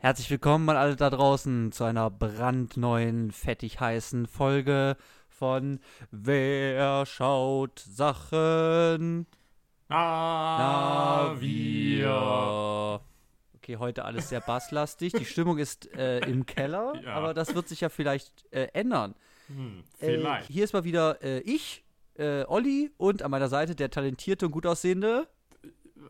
Herzlich willkommen an alle da draußen zu einer brandneuen, fettig heißen Folge von Wer schaut Sachen? Na, wir. Okay, heute alles sehr basslastig. Die Stimmung ist äh, im Keller, Ja. aber das wird sich ja vielleicht äh, ändern. Hm, Äh, vielleicht. hier ist mal wieder äh, ich, äh, Olli, und an meiner Seite der talentierte und gut aussehende.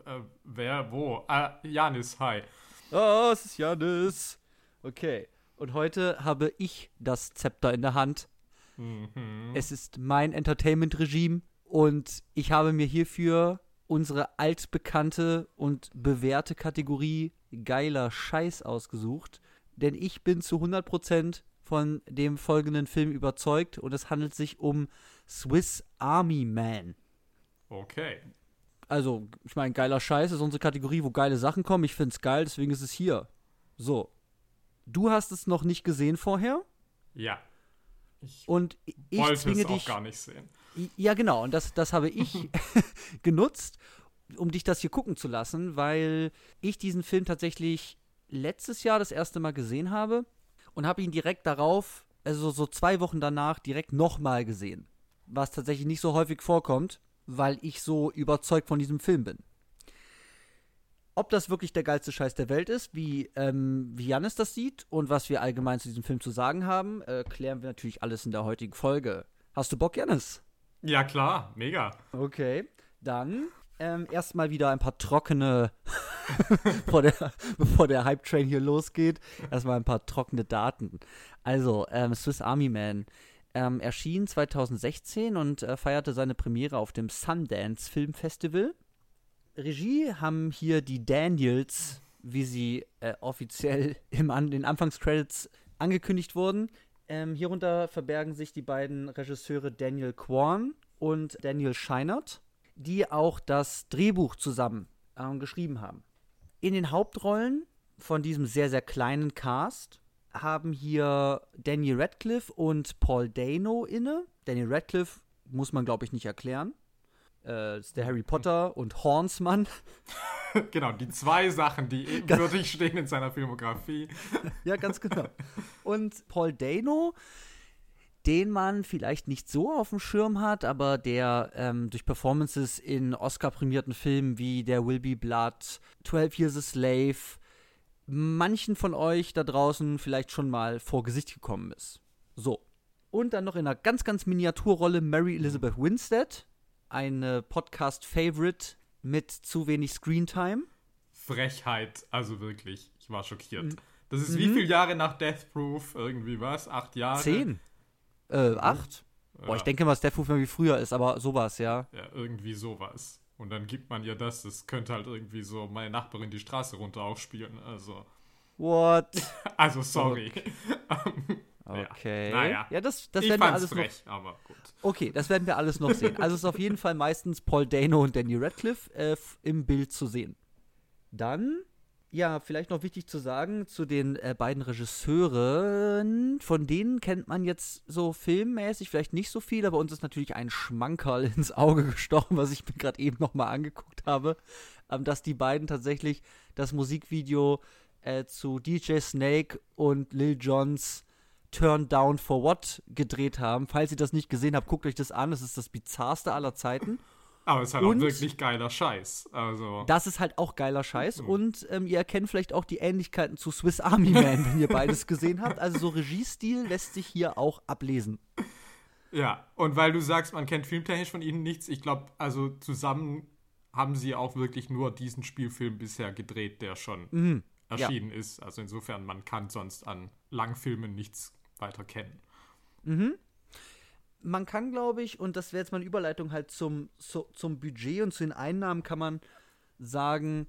Äh, wer, wo? Ah, Janis, hi. Oh, es ist Janis. Okay. Und heute habe ich das Zepter in der Hand. Mhm. Es ist mein Entertainment-Regime und ich habe mir hierfür unsere altbekannte und bewährte Kategorie geiler Scheiß ausgesucht. Denn ich bin zu 100% von dem folgenden Film überzeugt und es handelt sich um Swiss Army Man. Okay. Also, ich meine, geiler Scheiß ist unsere Kategorie, wo geile Sachen kommen. Ich finde es geil, deswegen ist es hier. So. Du hast es noch nicht gesehen vorher Ja. Ich und ich wollte zwinge es auch dich. gar nicht sehen. Ja, genau. Und das, das habe ich genutzt, um dich das hier gucken zu lassen, weil ich diesen Film tatsächlich letztes Jahr das erste Mal gesehen habe und habe ihn direkt darauf, also so zwei Wochen danach, direkt nochmal gesehen. Was tatsächlich nicht so häufig vorkommt, weil ich so überzeugt von diesem Film bin. Ob das wirklich der geilste Scheiß der Welt ist, wie, ähm, wie Janis das sieht und was wir allgemein zu diesem Film zu sagen haben, äh, klären wir natürlich alles in der heutigen Folge. Hast du Bock, Janis? Ja, klar. Mega. Okay, dann ähm, erstmal wieder ein paar trockene, bevor, der, bevor der Hype-Train hier losgeht, erstmal ein paar trockene Daten. Also, ähm, Swiss Army Man ähm, erschien 2016 und äh, feierte seine Premiere auf dem Sundance Film Festival. Regie haben hier die Daniels, wie sie äh, offiziell im An den Anfangscredits angekündigt wurden. Ähm, hierunter verbergen sich die beiden Regisseure Daniel Kwan und Daniel Scheinert, die auch das Drehbuch zusammen ähm, geschrieben haben. In den Hauptrollen von diesem sehr, sehr kleinen Cast haben hier Daniel Radcliffe und Paul Dano inne. Daniel Radcliffe muss man, glaube ich, nicht erklären. Äh, ist der Harry Potter und Hornsmann. genau, die zwei Sachen, die ebenbürtig stehen in seiner Filmografie. Ja, ganz genau. Und Paul Dano, den man vielleicht nicht so auf dem Schirm hat, aber der ähm, durch Performances in Oscar-prämierten Filmen wie Der Will Be Blood, 12 Years a Slave, manchen von euch da draußen vielleicht schon mal vor Gesicht gekommen ist. So. Und dann noch in einer ganz, ganz Miniaturrolle Mary Elizabeth Winstead, eine Podcast-Favorite mit zu wenig Screentime. Frechheit, also wirklich. Ich war schockiert. Mhm. Das ist wie viele Jahre nach Death Proof? Irgendwie was? Acht Jahre? Zehn. Äh, acht? Boah, ich Ja. denke mal, dass der Proof wie früher ist, aber sowas, ja. Ja, irgendwie sowas. Und dann gibt man ihr das. Das könnte halt irgendwie so meine Nachbarin die Straße runter auch spielen. Also, What? also sorry. Okay. naja. Ja, das, das ich werden wir alles noch. frech, aber gut. Okay, das werden wir alles noch sehen. Also es ist auf jeden Fall meistens Paul Dano und Danny Radcliffe äh, im Bild zu sehen. Dann, ja, vielleicht noch wichtig zu sagen zu den äh, beiden Regisseuren. Von denen kennt man jetzt so filmmäßig vielleicht nicht so viel, aber uns ist natürlich ein Schmankerl ins Auge gestochen, was ich mir gerade eben nochmal angeguckt habe, ähm, dass die beiden tatsächlich das Musikvideo äh, zu DJ Snake und Lil Jons Turn Down for What gedreht haben. Falls ihr das nicht gesehen habt, guckt euch das an. Es ist das bizarrste aller Zeiten. Aber es ist halt Und- auch wirklich geiler Scheiß. Also, Das ist halt auch geiler Scheiß. Und ähm, ihr erkennt vielleicht auch die Ähnlichkeiten zu Swiss Army Man, wenn ihr beides gesehen habt. Also so Regiestil lässt sich hier auch ablesen. ja. Und weil du sagst, man kennt filmtechnisch von ihnen nichts, ich glaube, also zusammen haben sie auch wirklich nur diesen Spielfilm bisher gedreht, der schon Mhm. erschienen ist. Also insofern, man kann sonst an Langfilmen nichts weiter kennen. Man kann, glaube ich, und das wäre jetzt mal eine Überleitung halt zum, zu, zum Budget und zu den Einnahmen, kann man sagen,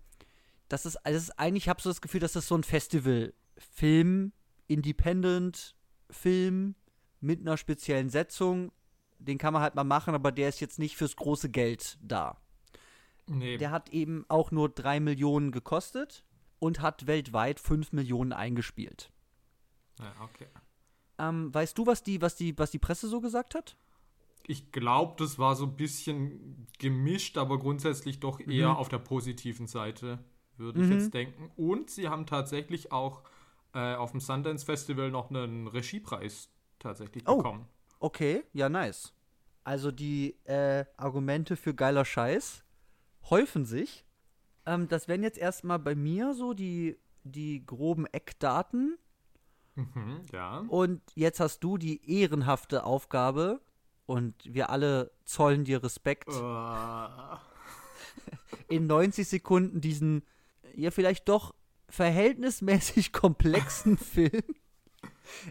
dass es, also es ist eigentlich, ich habe so das Gefühl, dass das so ein Festival-Film, Independent-Film mit einer speziellen Setzung, den kann man halt mal machen, aber der ist jetzt nicht fürs große Geld da. Nee, Der hat eben auch nur 3 Millionen gekostet und hat weltweit 5 Millionen eingespielt. ja, okay. Ähm, weißt du, was die, was, die, was die Presse so gesagt hat? Ich glaube, das war so ein bisschen gemischt, aber grundsätzlich doch eher Mhm. auf der positiven Seite, würde ich mhm. jetzt denken. Und sie haben tatsächlich auch äh, auf dem Sundance Festival noch einen Regiepreis tatsächlich oh, bekommen. Okay, ja, nice. Also die äh, Argumente für geiler Scheiß häufen sich. Ähm, das wären jetzt erstmal bei mir so die, die groben Eckdaten. Mhm, ja. Und jetzt hast du die ehrenhafte Aufgabe, und wir alle zollen dir Respekt, uh. in 90 Sekunden diesen, ja, vielleicht doch verhältnismäßig komplexen Film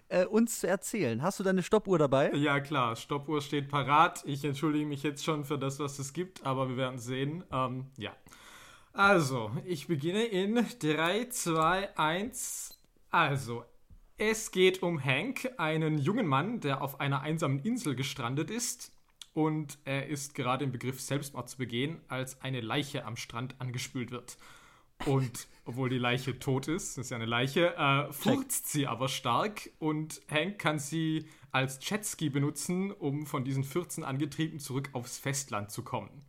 äh, uns zu erzählen. Hast du deine Stoppuhr dabei? Ja, klar. Stoppuhr steht parat. Ich entschuldige mich jetzt schon für das, was es gibt, aber wir werden sehen. Ähm, ja. Also, ich beginne in 3, 2, 1. Also, es geht um Hank, einen jungen Mann, der auf einer einsamen Insel gestrandet ist. Und er ist gerade im Begriff, Selbstmord zu begehen, als eine Leiche am Strand angespült wird. Und obwohl die Leiche tot ist, ist ja eine Leiche, äh, furzt sie aber stark und Hank kann sie als Jetski benutzen, um von diesen 14 angetrieben zurück aufs Festland zu kommen.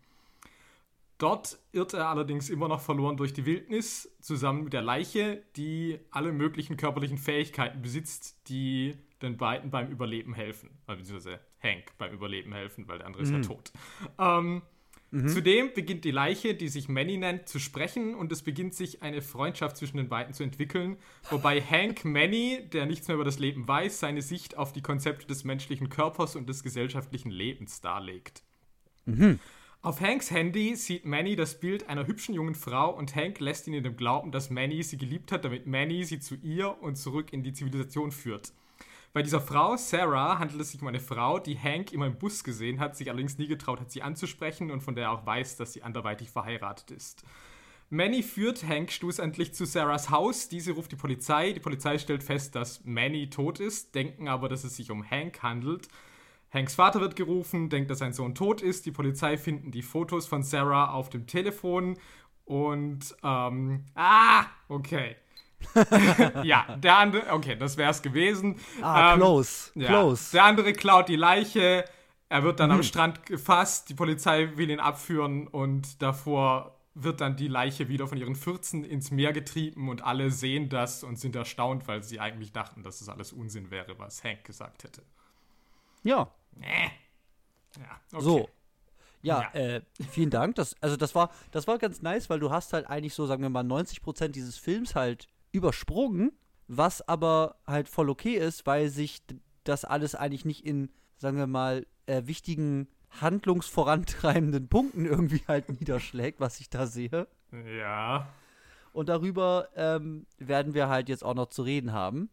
Dort irrt er allerdings immer noch verloren durch die Wildnis, zusammen mit der Leiche, die alle möglichen körperlichen Fähigkeiten besitzt, die den beiden beim Überleben helfen. Beziehungsweise Hank beim Überleben helfen, weil der andere mhm. ist ja tot. Ähm, mhm. Zudem beginnt die Leiche, die sich Manny nennt, zu sprechen und es beginnt sich eine Freundschaft zwischen den beiden zu entwickeln, wobei Hank Manny, der nichts mehr über das Leben weiß, seine Sicht auf die Konzepte des menschlichen Körpers und des gesellschaftlichen Lebens darlegt. Mhm. Auf Hanks Handy sieht Manny das Bild einer hübschen jungen Frau und Hank lässt ihn in dem Glauben, dass Manny sie geliebt hat, damit Manny sie zu ihr und zurück in die Zivilisation führt. Bei dieser Frau, Sarah, handelt es sich um eine Frau, die Hank immer im Bus gesehen hat, sich allerdings nie getraut hat, sie anzusprechen und von der er auch weiß, dass sie anderweitig verheiratet ist. Manny führt Hank schlussendlich zu Sarahs Haus. Diese ruft die Polizei. Die Polizei stellt fest, dass Manny tot ist, denken aber, dass es sich um Hank handelt. Hanks Vater wird gerufen, denkt, dass sein Sohn tot ist. Die Polizei finden die Fotos von Sarah auf dem Telefon und ähm, ah, okay. ja, der andere, okay, das wäre es gewesen. Ah, ähm, close, ja, close. Der andere klaut die Leiche, er wird dann mhm. am Strand gefasst, die Polizei will ihn abführen und davor wird dann die Leiche wieder von ihren Fürzen ins Meer getrieben und alle sehen das und sind erstaunt, weil sie eigentlich dachten, dass das alles Unsinn wäre, was Hank gesagt hätte. Ja. Ja, okay. So. Ja, ja. Äh, vielen Dank. Das, also das war, das war ganz nice, weil du hast halt eigentlich so, sagen wir mal, 90% dieses Films halt übersprungen, was aber halt voll okay ist, weil sich das alles eigentlich nicht in, sagen wir mal, äh, wichtigen handlungsvorantreibenden Punkten irgendwie halt niederschlägt, was ich da sehe. Ja. Und darüber ähm, werden wir halt jetzt auch noch zu reden haben.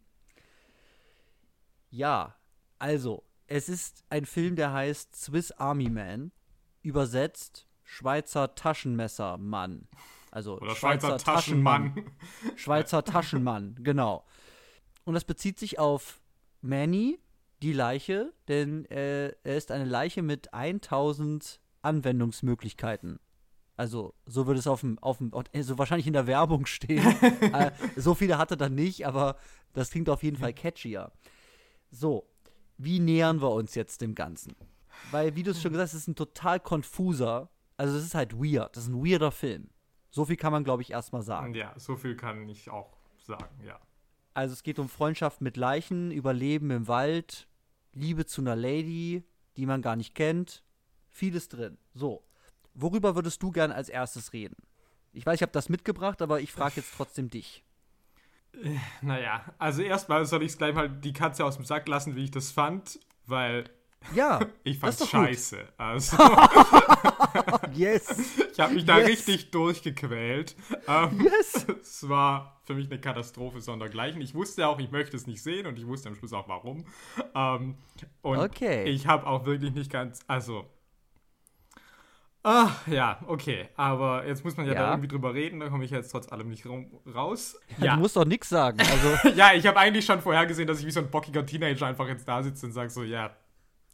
Ja, also, es ist ein Film, der heißt Swiss Army Man, übersetzt Schweizer Taschenmessermann. Also Oder Schweizer, Schweizer Taschenmann. Taschenmann. Schweizer Taschenmann, genau. Und das bezieht sich auf Manny, die Leiche, denn äh, er ist eine Leiche mit 1000 Anwendungsmöglichkeiten. Also, so würde es auf dem, auf dem, so wahrscheinlich in der Werbung stehen. äh, so viele hat er dann nicht, aber das klingt auf jeden Fall catchier. So, wie nähern wir uns jetzt dem Ganzen? Weil, wie du es schon gesagt hast, es ist ein total konfuser, also es ist halt weird, das ist ein weirder Film. So viel kann man, glaube ich, erstmal sagen. Ja, so viel kann ich auch sagen, ja. Also es geht um Freundschaft mit Leichen, Überleben im Wald, Liebe zu einer Lady, die man gar nicht kennt. Vieles drin. So. Worüber würdest du gern als erstes reden? Ich weiß, ich habe das mitgebracht, aber ich frage jetzt trotzdem dich. Naja, also erstmal soll ich es gleich mal die Katze aus dem Sack lassen, wie ich das fand, weil ja, ich fand's scheiße. Gut. Also yes. Ich habe mich da yes. richtig durchgequält. Ähm, yes. Es war für mich eine Katastrophe sondergleichen. Ich wusste auch, ich möchte es nicht sehen und ich wusste am Schluss auch warum. Ähm, und okay. ich habe auch wirklich nicht ganz, also Ah, ja, okay. Aber jetzt muss man ja, ja. da irgendwie drüber reden, da komme ich jetzt trotz allem nicht raus. Ja. Du musst doch nichts sagen. Also. ja, ich habe eigentlich schon vorher gesehen, dass ich wie so ein bockiger Teenager einfach jetzt da sitze und sage so, ja,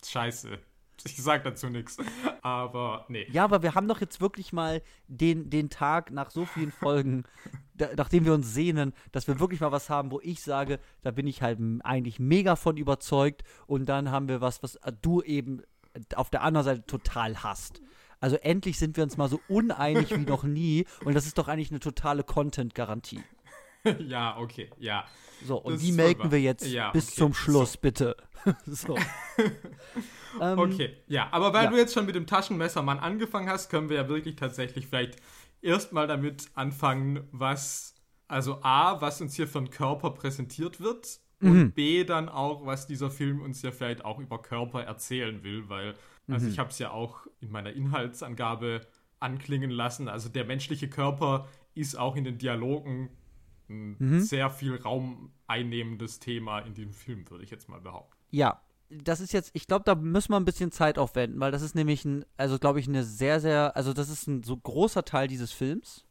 scheiße. Ich sag dazu nichts. Aber nee. Ja, aber wir haben doch jetzt wirklich mal den, den Tag nach so vielen Folgen, da, nachdem wir uns sehnen, dass wir wirklich mal was haben, wo ich sage, da bin ich halt eigentlich mega von überzeugt. Und dann haben wir was, was du eben auf der anderen Seite total hast. Also endlich sind wir uns mal so uneinig wie noch nie und das ist doch eigentlich eine totale Content-Garantie. ja, okay, ja. So, und die melken wir jetzt ja, bis okay. zum Schluss, so. bitte. so. ähm, okay, ja, aber weil ja. du jetzt schon mit dem Taschenmessermann angefangen hast, können wir ja wirklich tatsächlich vielleicht erstmal damit anfangen, was, also A, was uns hier für ein Körper präsentiert wird und mhm. B, dann auch, was dieser Film uns ja vielleicht auch über Körper erzählen will, weil, also mhm. ich habe es ja auch in meiner Inhaltsangabe anklingen lassen, also der menschliche Körper ist auch in den Dialogen ein mhm. sehr viel Raum einnehmendes Thema in diesem Film, würde ich jetzt mal behaupten. Ja, das ist jetzt, ich glaube, da müssen wir ein bisschen Zeit aufwenden, weil das ist nämlich ein, also glaube ich, eine sehr, sehr, also das ist ein so großer Teil dieses Films.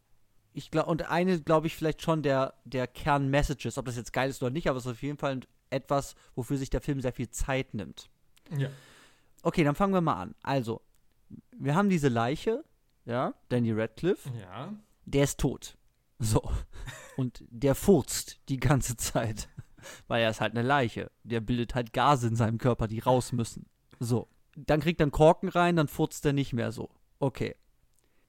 Ich glaube, und eine, glaube ich, vielleicht schon der, der Kern-Messages, ob das jetzt geil ist oder nicht, aber es ist auf jeden Fall etwas, wofür sich der Film sehr viel Zeit nimmt. Ja. Okay, dann fangen wir mal an. Also, wir haben diese Leiche, ja, Danny Radcliffe. Ja. Der ist tot. So. Und der furzt die ganze Zeit. Weil er ist halt eine Leiche. Der bildet halt Gase in seinem Körper, die raus müssen. So. Dann kriegt er einen Korken rein, dann furzt er nicht mehr so. Okay.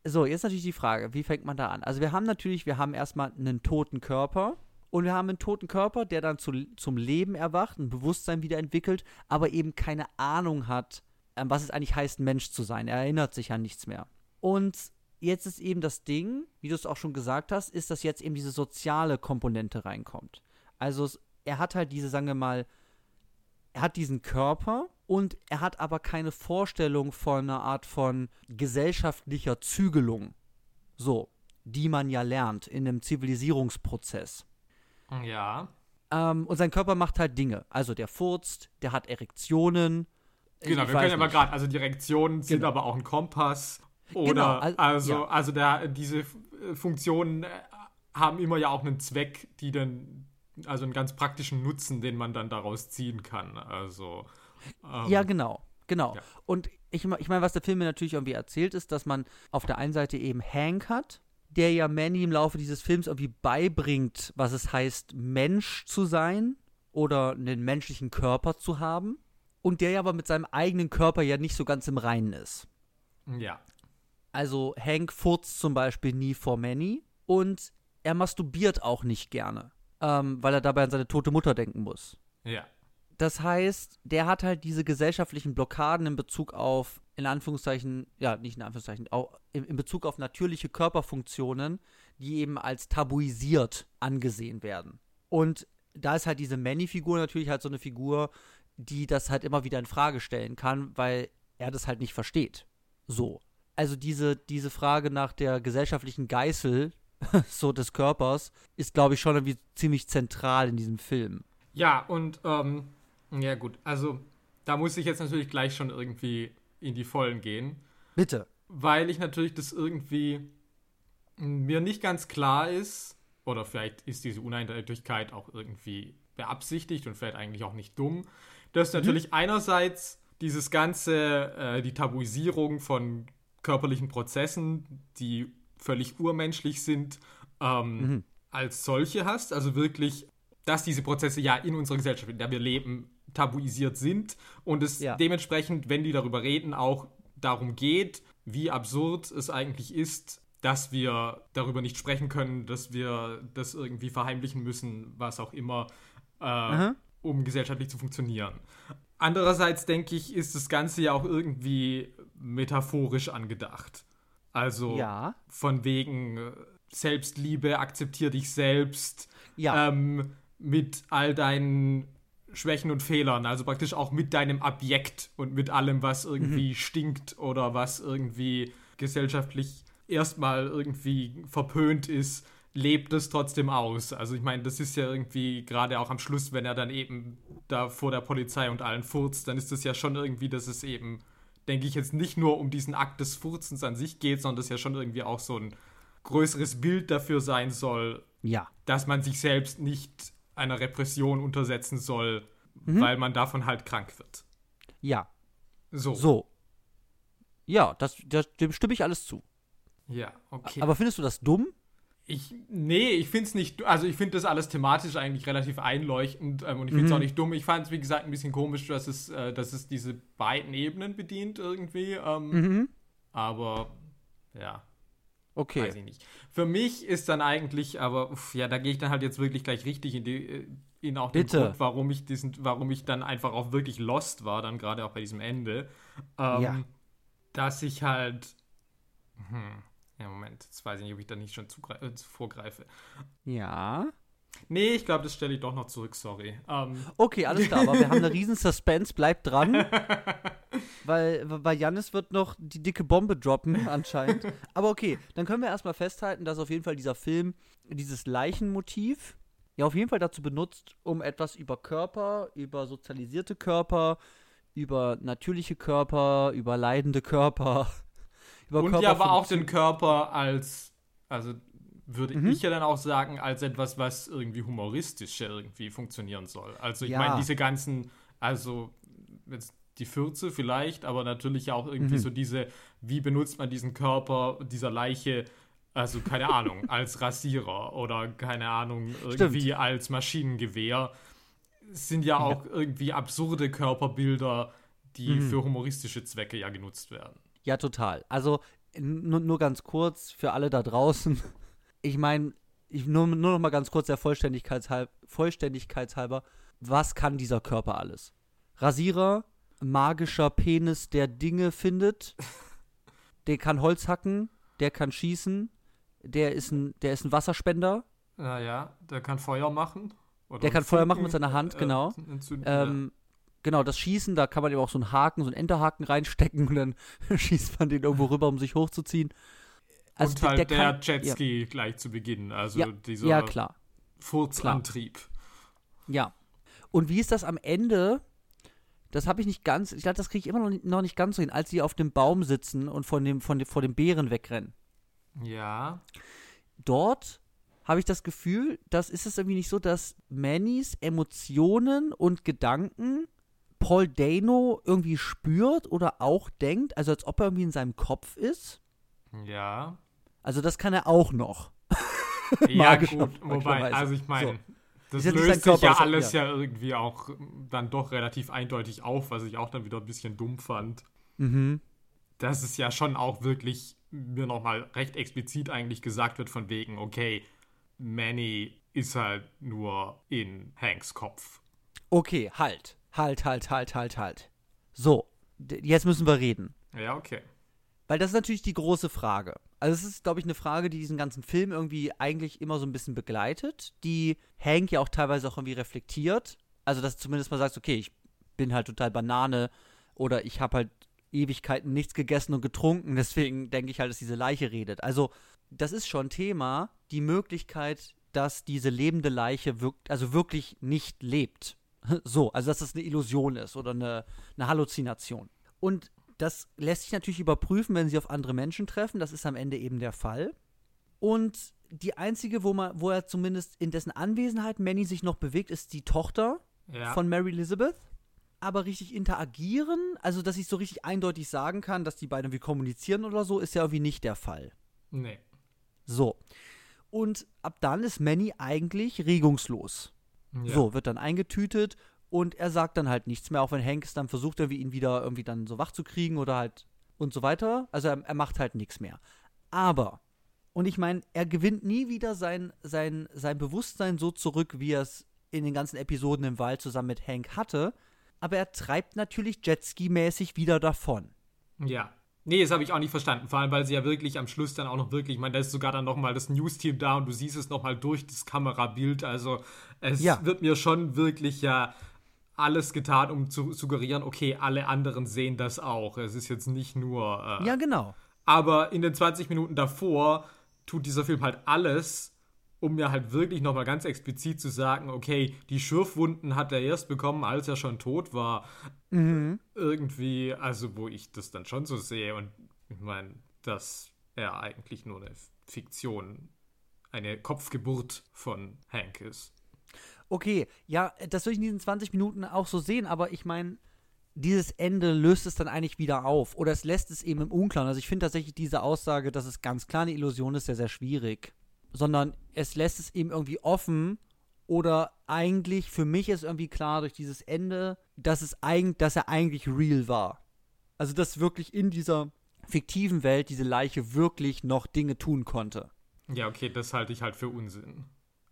So, jetzt natürlich die Frage, wie fängt man da an? Also wir haben natürlich, wir haben erstmal einen toten Körper und wir haben einen toten Körper, der dann zu, zum Leben erwacht, ein Bewusstsein wieder entwickelt, aber eben keine Ahnung hat, ähm, was es eigentlich heißt, Mensch zu sein. Er erinnert sich an nichts mehr. Und jetzt ist eben das Ding, wie du es auch schon gesagt hast, ist, dass jetzt eben diese soziale Komponente reinkommt. Also er hat halt diese, sagen wir mal, er hat diesen Körper und er hat aber keine Vorstellung von einer Art von gesellschaftlicher Zügelung. So, die man ja lernt in einem Zivilisierungsprozess. Ja. Ähm, und sein Körper macht halt Dinge. Also der furzt, der hat Erektionen. Genau, wir können ja mal gerade, also die Erektionen genau. sind aber auch ein Kompass. Oder genau, also, also, ja. also der, diese Funktionen äh, haben immer ja auch einen Zweck, die dann also einen ganz praktischen Nutzen, den man dann daraus ziehen kann. Also. Ähm, ja, genau. Genau. Ja. Und ich, ich meine, was der Film mir natürlich irgendwie erzählt, ist, dass man auf der einen Seite eben Hank hat, der ja Manny im Laufe dieses Films irgendwie beibringt, was es heißt, Mensch zu sein oder einen menschlichen Körper zu haben. Und der ja aber mit seinem eigenen Körper ja nicht so ganz im Reinen ist. Ja. Also Hank furzt zum Beispiel nie vor Manny und er masturbiert auch nicht gerne ähm, weil er dabei an seine tote Mutter denken muss. Ja. Das heißt, der hat halt diese gesellschaftlichen Blockaden in Bezug auf, in Anführungszeichen, ja, nicht in Anführungszeichen, auch in, in Bezug auf natürliche Körperfunktionen, die eben als tabuisiert angesehen werden. Und da ist halt diese Manny-Figur natürlich halt so eine Figur, die das halt immer wieder in Frage stellen kann, weil er das halt nicht versteht. So. Also diese, diese Frage nach der gesellschaftlichen Geißel, so des Körpers, ist, glaube ich, schon irgendwie ziemlich zentral in diesem Film. Ja, und, ähm, ja gut, also da muss ich jetzt natürlich gleich schon irgendwie in die Vollen gehen. Bitte. Weil ich natürlich das irgendwie mir nicht ganz klar ist, oder vielleicht ist diese Uneindeutigkeit auch irgendwie beabsichtigt und vielleicht eigentlich auch nicht dumm, dass mhm. natürlich einerseits dieses ganze, äh, die Tabuisierung von körperlichen Prozessen, die völlig urmenschlich sind, ähm, mhm. als solche hast. Also wirklich, dass diese Prozesse ja in unserer Gesellschaft, in der wir leben, tabuisiert sind und es ja. dementsprechend, wenn die darüber reden, auch darum geht, wie absurd es eigentlich ist, dass wir darüber nicht sprechen können, dass wir das irgendwie verheimlichen müssen, was auch immer, äh, um gesellschaftlich zu funktionieren. Andererseits denke ich, ist das Ganze ja auch irgendwie metaphorisch angedacht. Also ja. von wegen Selbstliebe, akzeptier dich selbst. Ja. Ähm, mit all deinen Schwächen und Fehlern, also praktisch auch mit deinem Objekt und mit allem, was irgendwie mhm. stinkt oder was irgendwie gesellschaftlich erstmal irgendwie verpönt ist, lebt es trotzdem aus. Also ich meine, das ist ja irgendwie gerade auch am Schluss, wenn er dann eben da vor der Polizei und allen furzt, dann ist das ja schon irgendwie, dass es eben denke ich, jetzt nicht nur um diesen Akt des Furzens an sich geht, sondern das ja schon irgendwie auch so ein größeres Bild dafür sein soll, ja. dass man sich selbst nicht einer Repression untersetzen soll, mhm. weil man davon halt krank wird. Ja. So. So. Ja, das, das, dem stimme ich alles zu. Ja, okay. Aber findest du das dumm? Ich, nee, ich finde es nicht, also ich finde das alles thematisch eigentlich relativ einleuchtend ähm, und ich finde es mhm. auch nicht dumm. Ich fand es, wie gesagt, ein bisschen komisch, dass es, äh, dass es diese beiden Ebenen bedient irgendwie. Ähm, mhm. aber ja. Okay. Weiß ich nicht. Für mich ist dann eigentlich, aber uff, ja, da gehe ich dann halt jetzt wirklich gleich richtig in die, äh, in auch den Bitte. Grund, warum ich diesen, warum ich dann einfach auch wirklich lost war, dann gerade auch bei diesem Ende. Ähm, Ja. Dass ich halt. Hm, ja, Moment, jetzt weiß ich nicht, ob ich da nicht schon äh, vorgreife. Ja. Nee, ich glaube, das stelle ich doch noch zurück, sorry. Ähm, Okay, alles klar, aber wir haben eine riesen Suspense, bleibt dran. weil bei Jannis wird noch die dicke Bombe droppen, anscheinend. Aber okay, dann können wir erstmal festhalten, dass auf jeden Fall dieser Film dieses Leichenmotiv ja auf jeden Fall dazu benutzt, um etwas über Körper, über sozialisierte Körper, über natürliche Körper, über leidende Körper, über und Körper ja, aber auch den Körper als, also würde Mhm. ich ja dann auch sagen, als etwas, was irgendwie humoristisch ja irgendwie funktionieren soll. Also ich Ja. meine, diese ganzen, also jetzt die Fürze vielleicht, aber natürlich auch irgendwie Mhm. so diese, wie benutzt man diesen Körper dieser Leiche, also keine Ahnung, als Rasierer oder keine Ahnung, irgendwie als Maschinengewehr, sind ja auch irgendwie absurde Körperbilder, die Mhm. für humoristische Zwecke ja genutzt werden. Ja, total. Also nur ganz kurz für alle da draußen. Ich meine, ich, nur, nur noch mal ganz kurz der Vollständigkeitshalb, Vollständigkeitshalber. Was kann dieser Körper alles? Rasierer, magischer Penis, der Dinge findet, der kann Holz hacken, der kann schießen, der ist ein, der ist ein Wasserspender, Naja, der kann Feuer machen. Oder Der kann Feuer machen mit seiner Hand, genau. entzünden, Ähm, genau, das Schießen, da kann man eben auch so einen Haken, so einen Enterhaken reinstecken und dann schießt man den irgendwo rüber, um sich hochzuziehen. Ja. Also Und halt der, kann- Jetski gleich zu Beginn. Also Ja, dieser Ja, klar. Furzantrieb. Ja. Und wie ist das am Ende? Das habe ich nicht ganz, ich glaube, das kriege ich immer noch nicht, noch nicht ganz so hin, als sie auf dem Baum sitzen und von dem, von dem, vor dem Bären wegrennen. Ja. Dort habe ich das Gefühl, das ist es irgendwie nicht so, dass Mannys Emotionen und Gedanken Paul Dano irgendwie spürt oder auch denkt, also als ob er irgendwie in seinem Kopf ist. Ja. Also das kann er auch noch. Ja, gut. Wobei, also ich meine, So. das Ist löst sich ja alles ja. irgendwie auch dann doch relativ eindeutig auf, was ich auch dann wieder ein bisschen dumm fand. Mhm. Dass es ja schon auch wirklich mir nochmal recht explizit eigentlich gesagt wird von wegen, okay, Manny ist halt nur in Hanks Kopf. Okay, halt. Halt, halt, halt, halt, halt. So, jetzt müssen wir reden. Ja, okay. Weil das ist natürlich die große Frage. Also es ist, glaube ich, eine Frage, die diesen ganzen Film irgendwie eigentlich immer so ein bisschen begleitet, die Hank ja auch teilweise auch irgendwie reflektiert. Also dass du zumindest mal sagst, okay, ich bin halt total Banane oder ich habe halt Ewigkeiten nichts gegessen und getrunken, deswegen denke ich halt, dass diese Leiche redet. Also das ist schon Thema, die Möglichkeit, dass diese lebende Leiche wirkt, also wirklich nicht lebt. So, also dass das eine Illusion ist oder eine, eine Halluzination. Und das lässt sich natürlich überprüfen, wenn sie auf andere Menschen treffen. Das ist am Ende eben der Fall. Und die einzige, wo, man, wo er zumindest in dessen Anwesenheit Manny sich noch bewegt, ist die Tochter Ja. von Mary Elizabeth. Aber richtig interagieren, also dass ich so richtig eindeutig sagen kann, dass die beiden wie kommunizieren oder so, ist ja irgendwie nicht der Fall. nee. So. Und ab dann ist Manny eigentlich regungslos. Ja. So, wird dann eingetütet und er sagt dann halt nichts mehr, auch wenn Hank es dann versucht, irgendwie ihn wieder irgendwie dann so wach zu kriegen oder halt und so weiter. Also er, er macht halt nichts mehr. Aber, und ich meine, er gewinnt nie wieder sein, sein, sein Bewusstsein so zurück, wie er es in den ganzen Episoden im Wald zusammen mit Hank hatte. Aber er treibt natürlich Jetski-mäßig wieder davon. Ja. Nee, das habe ich auch nicht verstanden. Vor allem, weil sie ja wirklich am Schluss dann auch noch wirklich, ich meine, da ist sogar dann nochmal das News-Team da und du siehst es nochmal durch das Kamerabild. Also es Ja. wird mir schon wirklich ja alles getan, um zu suggerieren, okay, alle anderen sehen das auch. Es ist jetzt nicht nur. Äh, Ja, genau. Aber in den 20 Minuten davor tut dieser Film halt alles, um mir halt wirklich nochmal ganz explizit zu sagen, okay, die Schürfwunden hat er erst bekommen, als er schon tot war. Mhm. Irgendwie, also wo ich das dann schon so sehe und ich meine, dass er eigentlich nur eine Fiktion, eine Kopfgeburt von Hank ist. Okay, ja, das würde ich in diesen 20 Minuten auch so sehen, aber ich meine, dieses Ende löst es dann eigentlich wieder auf. Oder es lässt es eben im Unklaren. Also ich finde tatsächlich diese Aussage, dass es ganz klar eine Illusion ist, sehr, sehr schwierig. Sondern es lässt es eben irgendwie offen. Oder eigentlich, für mich ist irgendwie klar durch dieses Ende, dass, es eig dass er eigentlich real war. Also dass wirklich in dieser fiktiven Welt diese Leiche wirklich noch Dinge tun konnte. Ja, okay, das halte ich halt für Unsinn.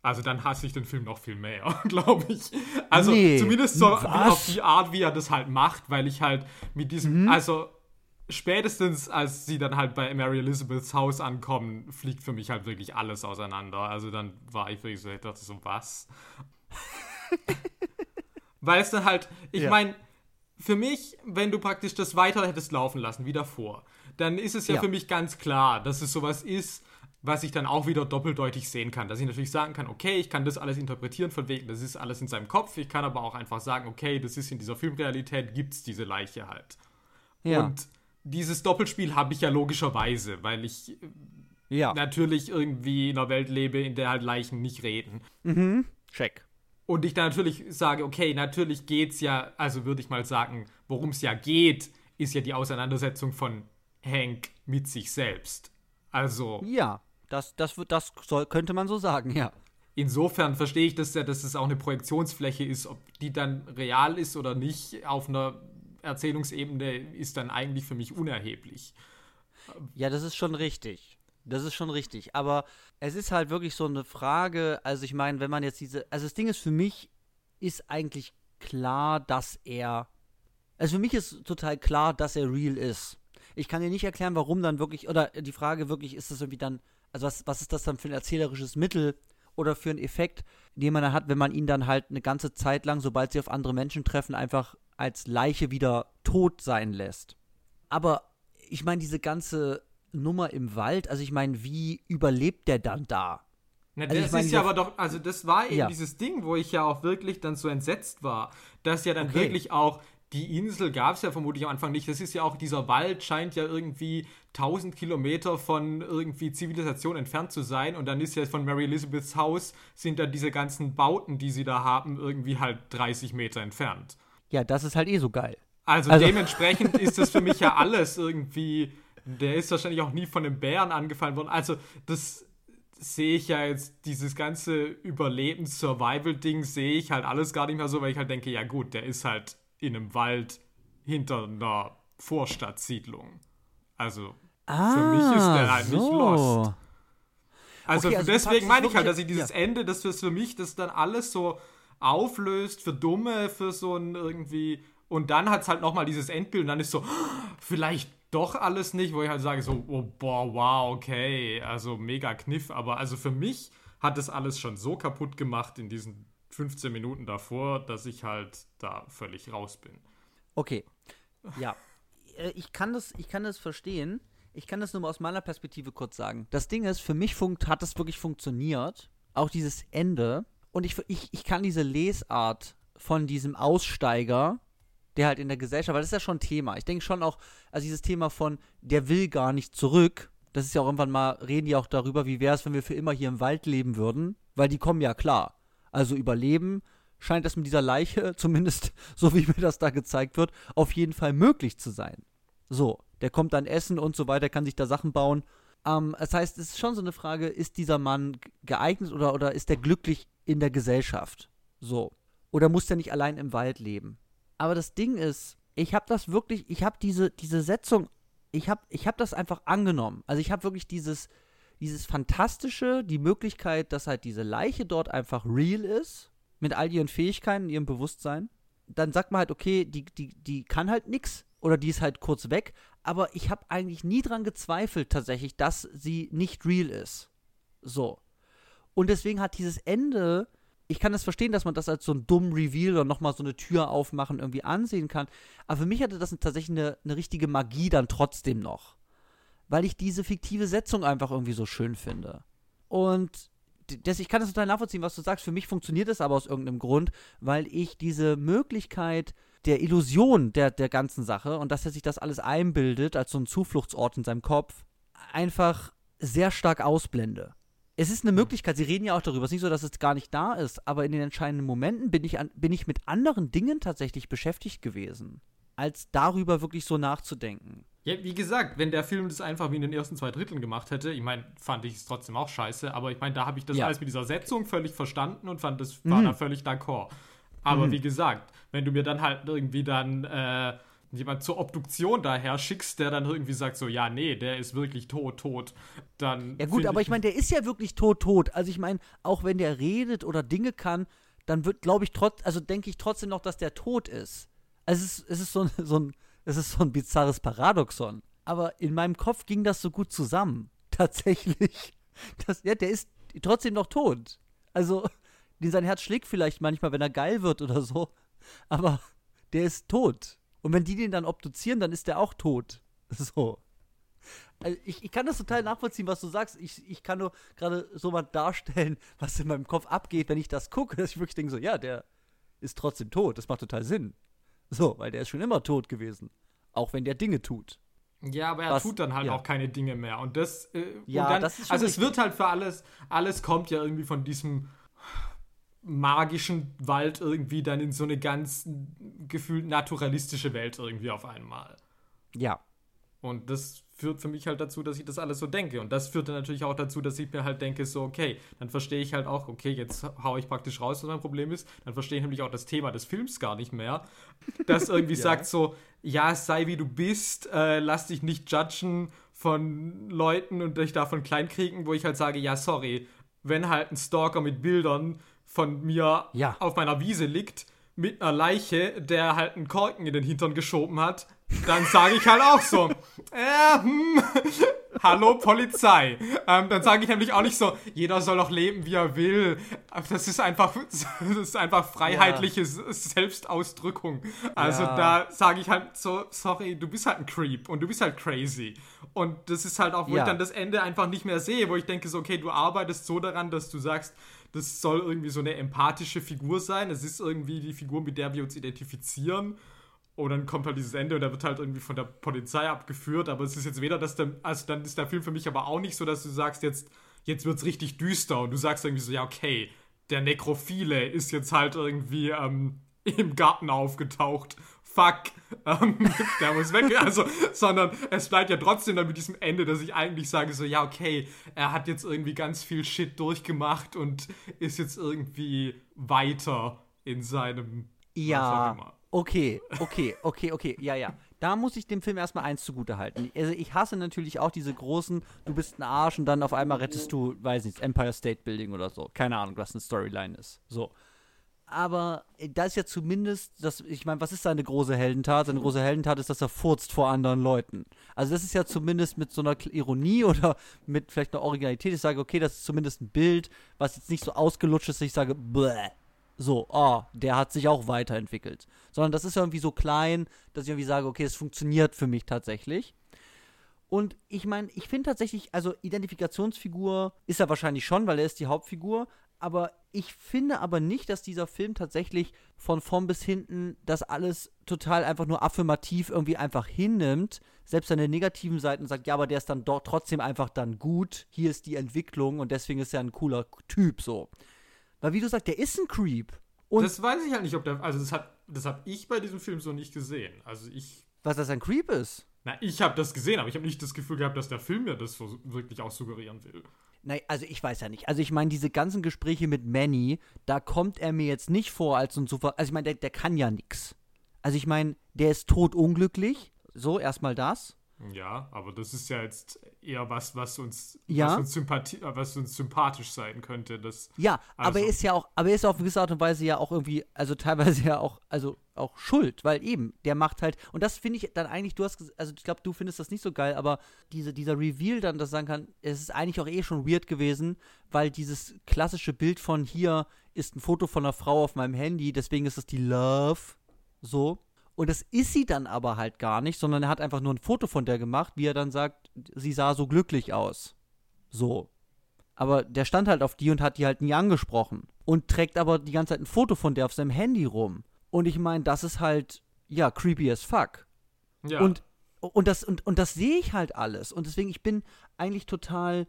Also dann hasse ich den Film noch viel mehr, glaube ich. Also Nee, zumindest so auf die Art, wie er das halt macht, weil ich halt mit diesem, Mhm. also spätestens als sie dann halt bei Mary Elizabeths Haus ankommen, fliegt für mich halt wirklich alles auseinander. Also dann war ich wirklich so, ich dachte so, was? weil es dann halt, ich Ja. meine, für mich, wenn du praktisch das weiter hättest laufen lassen, wie davor, dann ist es ja, Ja. für mich ganz klar, dass es sowas ist, was ich dann auch wieder doppeldeutig sehen kann. Dass ich natürlich sagen kann, okay, ich kann das alles interpretieren, von wegen, das ist alles in seinem Kopf. Ich kann aber auch einfach sagen, okay, das ist in dieser Filmrealität, gibt es diese Leiche halt. Ja. Und dieses Doppelspiel habe ich ja logischerweise, weil ich ja. natürlich irgendwie in einer Welt lebe, in der halt Leichen nicht reden. Mhm. Check. Und ich dann natürlich sage, okay, natürlich geht's ja, also würde ich mal sagen, worum es ja geht, ist ja die Auseinandersetzung von Hank mit sich selbst. Also Ja. Das, das, das soll, könnte man so sagen, ja. insofern verstehe ich das ja, dass es auch eine Projektionsfläche ist, ob die dann real ist oder nicht auf einer Erzählungsebene ist dann eigentlich für mich unerheblich. Ja, das ist schon richtig. Das ist schon richtig. Aber es ist halt wirklich so eine Frage, also ich meine, wenn man jetzt diese, also das Ding ist für mich, ist eigentlich klar, dass er, also für mich ist total klar, dass er real ist. Ich kann dir nicht erklären, warum dann wirklich, oder die Frage wirklich, ist das irgendwie dann, also was, was ist das dann für ein erzählerisches Mittel oder für einen Effekt, den man dann hat, wenn man ihn dann halt eine ganze Zeit lang, sobald sie auf andere Menschen treffen, einfach als Leiche wieder tot sein lässt. Aber ich meine, diese ganze Nummer im Wald, also ich meine, wie überlebt der dann da? Na, Also das ich meine, ist ja aber doch, also das war eben Ja. dieses Ding, wo ich ja auch wirklich dann so entsetzt war, dass ja dann Okay. wirklich auch die Insel gab es ja vermutlich am Anfang nicht. Das ist ja auch, dieser Wald scheint ja irgendwie 1000 Kilometer von irgendwie Zivilisation entfernt zu sein. Und dann ist ja von Mary Elizabeths Haus sind da diese ganzen Bauten, die sie da haben, irgendwie halt 30 Meter entfernt. Ja, das ist halt eh so geil. Also, Also- dementsprechend ist das für mich ja alles irgendwie. Der ist wahrscheinlich auch nie von einem Bären angefallen worden. Also, das sehe ich ja jetzt, dieses ganze Überlebens-Survival-Ding sehe ich halt alles gar nicht mehr so, weil ich halt denke, ja gut, der ist halt in einem Wald hinter einer Vorstadtsiedlung. Also, für mich ist der halt nicht lost. Also, Okay, also deswegen es meine ich halt, dass ich dieses ja. Ende, das ist für mich das dann alles so auflöst für Dumme, für so ein irgendwie. Und dann hat es halt nochmal dieses Endbild und dann ist so, vielleicht doch alles nicht, wo ich halt sage so, oh, boah, wow, okay, also mega Kniff. Aber also für mich hat das alles schon so kaputt gemacht in diesen 15 Minuten davor, dass ich halt da völlig raus bin. Okay. Ja. Äh, Ich kann das, ich kann das verstehen. Ich kann das nur mal aus meiner Perspektive kurz sagen. Das Ding ist, für mich hat das wirklich funktioniert. Auch dieses Ende. Und ich, ich, ich kann diese Lesart von diesem Aussteiger, der halt in der Gesellschaft, weil das ist ja schon ein Thema. Ich denke schon auch, also dieses Thema von, der will gar nicht zurück. Das ist ja auch irgendwann mal, reden die auch darüber, wie wäre es, wenn wir für immer hier im Wald leben würden. Weil die kommen ja klar. Also überleben scheint das mit dieser Leiche, zumindest so wie mir das da gezeigt wird, auf jeden Fall möglich zu sein. So, der kommt dann essen und so weiter, kann sich da Sachen bauen. Ähm, das heißt, es ist schon so eine Frage, ist dieser Mann geeignet oder, oder ist er glücklich in der Gesellschaft? So. Oder muss der nicht allein im Wald leben? Aber das Ding ist, ich habe das wirklich, ich habe diese, diese Setzung, ich habe ich hab das einfach angenommen. Also ich habe wirklich dieses, dieses Fantastische, die Möglichkeit, dass halt diese Leiche dort einfach real ist, mit all ihren Fähigkeiten, ihrem Bewusstsein. Dann sagt man halt, okay, die, die, die kann halt nix oder die ist halt kurz weg. Aber ich habe eigentlich nie dran gezweifelt tatsächlich, dass sie nicht real ist. So. Und deswegen hat dieses Ende, ich kann das verstehen, dass man das als so ein dummen Reveal oder nochmal so eine Tür aufmachen irgendwie ansehen kann. Aber für mich hatte das tatsächlich eine, eine richtige Magie dann trotzdem noch. Weil ich diese fiktive Setzung einfach irgendwie so schön finde. Und das, ich kann das total nachvollziehen, was du sagst. Für mich funktioniert es aber aus irgendeinem Grund, weil ich diese Möglichkeit der Illusion der, der ganzen Sache und dass er sich das alles einbildet als so ein Zufluchtsort in seinem Kopf, einfach sehr stark ausblende. Es ist eine Möglichkeit, sie reden ja auch darüber. Es ist nicht so, dass es gar nicht da ist, aber in den entscheidenden Momenten bin ich, an, bin ich mit anderen Dingen tatsächlich beschäftigt gewesen, als darüber wirklich so nachzudenken. Ja, wie gesagt, wenn der Film das einfach wie in den ersten zwei Dritteln gemacht hätte, ich meine, fand ich es trotzdem auch scheiße, aber ich meine, da habe ich das Ja. alles mit dieser Setzung völlig verstanden und fand das war Mhm. da völlig d'accord. Aber wie gesagt, wenn du mir dann halt irgendwie dann äh, jemand zur Obduktion daher schickst, der dann irgendwie sagt so, ja, nee, der ist wirklich tot, tot, dann. Ja gut, aber ich, meine, der ist ja wirklich tot, tot. Also ich meine, auch wenn der redet oder Dinge kann, dann wird, glaube ich, trotz, also denke ich trotzdem noch, dass der tot ist. Also es ist, es ist so, ein, so ein, es ist so ein bizarres Paradoxon. Aber in meinem Kopf ging das so gut zusammen. Tatsächlich. Das, ja, der ist trotzdem noch tot. Also, sein Herz schlägt vielleicht manchmal, wenn er geil wird oder so. Aber der ist tot. Und wenn die den dann obduzieren, dann ist der auch tot. So. Also ich, ich kann das total nachvollziehen, was du sagst. Ich, ich kann nur gerade so mal darstellen, was in meinem Kopf abgeht, wenn ich das gucke, dass ich wirklich denke, so, ja, der ist trotzdem tot. Das macht total Sinn. So, weil der ist schon immer tot gewesen. Auch wenn der Dinge tut. Ja, aber er was, tut dann halt ja. auch keine Dinge mehr. Und das, äh, ja, dann, das ist schon Also richtig. es wird halt für alles, alles kommt ja irgendwie von diesem magischen Wald irgendwie dann in so eine ganz gefühlt naturalistische Welt irgendwie auf einmal. Ja. Und das führt für mich halt dazu, dass ich das alles so denke. Und das führt dann natürlich auch dazu, dass ich mir halt denke, so, okay, dann verstehe ich halt auch, okay, jetzt haue ich praktisch raus, was mein Problem ist. Dann verstehe ich nämlich auch das Thema des Films gar nicht mehr. Das irgendwie ja. sagt so, ja, sei wie du bist, äh, lass dich nicht judgen von Leuten und dich davon kleinkriegen, wo ich halt sage, ja, sorry, wenn halt ein Stalker mit Bildern von mir ja. auf meiner Wiese liegt, mit einer Leiche, der halt einen Korken in den Hintern geschoben hat, dann sage ich halt auch so, äh, hm, hallo Polizei. Ähm, dann sage ich nämlich auch nicht so, jeder soll doch leben, wie er will. Das ist einfach, das ist einfach freiheitliche ja. Selbstausdrückung. Also ja. da sage ich halt so, sorry, du bist halt ein Creep und du bist halt crazy. Und das ist halt auch, wo ja. ich dann das Ende einfach nicht mehr sehe, wo ich denke so, okay, du arbeitest so daran, dass du sagst, das soll irgendwie so eine empathische Figur sein. Es ist irgendwie die Figur, mit der wir uns identifizieren. Und dann kommt halt dieses Ende und er wird halt irgendwie von der Polizei abgeführt. Aber es ist jetzt weder, dass der, also dann ist der Film für mich aber auch nicht so, dass du sagst, jetzt, jetzt wird es richtig düster und du sagst irgendwie so, ja, okay, der Nekrophile ist jetzt halt irgendwie ähm, im Garten aufgetaucht. Fuck, ähm, der muss weg. Also, sondern es bleibt ja trotzdem dann mit diesem Ende, dass ich eigentlich sage, so, ja, okay, er hat jetzt irgendwie ganz viel Shit durchgemacht und ist jetzt irgendwie weiter in seinem. Ja. Okay, okay, okay, okay, ja, ja. Da muss ich dem Film erstmal eins zugute halten. Also ich hasse natürlich auch diese großen, du bist ein Arsch und dann auf einmal rettest du, weiß nicht, Empire State Building oder so. Keine Ahnung, was eine Storyline ist. So. Aber äh, da ist ja zumindest, das, ich meine, was ist seine große Heldentat? Seine große Heldentat ist, dass er furzt vor anderen Leuten. Also das ist ja zumindest mit so einer Ironie oder mit vielleicht einer Originalität. Ich sage, okay, das ist zumindest ein Bild, was jetzt nicht so ausgelutscht ist, dass ich sage, bläh so, oh, der hat sich auch weiterentwickelt. Sondern das ist irgendwie so klein, dass ich irgendwie sage, okay, es funktioniert für mich tatsächlich. Und ich meine, ich finde tatsächlich, also Identifikationsfigur ist er wahrscheinlich schon, weil er ist die Hauptfigur. Aber ich finde aber nicht, dass dieser Film tatsächlich von vorn bis hinten das alles total einfach nur affirmativ irgendwie einfach hinnimmt. Selbst seine negativen Seiten sagt, ja, aber der ist dann dort trotzdem einfach dann gut. Hier ist die Entwicklung und deswegen ist er ein cooler Typ so. Weil, wie du sagst, der ist ein Creep. Und das weiß ich halt nicht, ob der. Also, das, hat, das habe ich bei diesem Film so nicht gesehen. Also, ich. Was das ein Creep ist? Na, ich habe das gesehen, aber ich habe nicht das Gefühl gehabt, dass der Film mir das so wirklich auch suggerieren will. Nein, also ich weiß ja nicht. Also ich meine, diese ganzen Gespräche mit Manny, da kommt er mir jetzt nicht vor als so ein Super. Also ich meine, der, der kann ja nichts. Also ich meine, der ist totunglücklich. So, erstmal das. Ja, aber das ist ja jetzt eher was, was uns, ja. was uns, Sympathie, was uns sympathisch sein könnte. Das, ja, also. aber er ist ja auch, aber er ist auf eine gewisse Art und Weise ja auch irgendwie, also teilweise ja auch, also auch schuld, weil eben, der macht halt, und das finde ich dann eigentlich, du hast, also ich glaube, du findest das nicht so geil, aber diese, dieser Reveal dann, das sagen kann, es ist eigentlich auch eh schon weird gewesen, weil dieses klassische Bild von hier ist ein Foto von einer Frau auf meinem Handy, deswegen ist es die Love, so, und das ist sie dann aber halt gar nicht, sondern er hat einfach nur ein Foto von der gemacht, wie er dann sagt, sie sah so glücklich aus. So. Aber der stand halt auf die und hat die halt nie angesprochen. Und trägt aber die ganze Zeit ein Foto von der auf seinem Handy rum. Und ich meine, das ist halt, ja, creepy as fuck. Ja. Und, und, das, und, und das sehe ich halt alles. Und deswegen, ich bin eigentlich total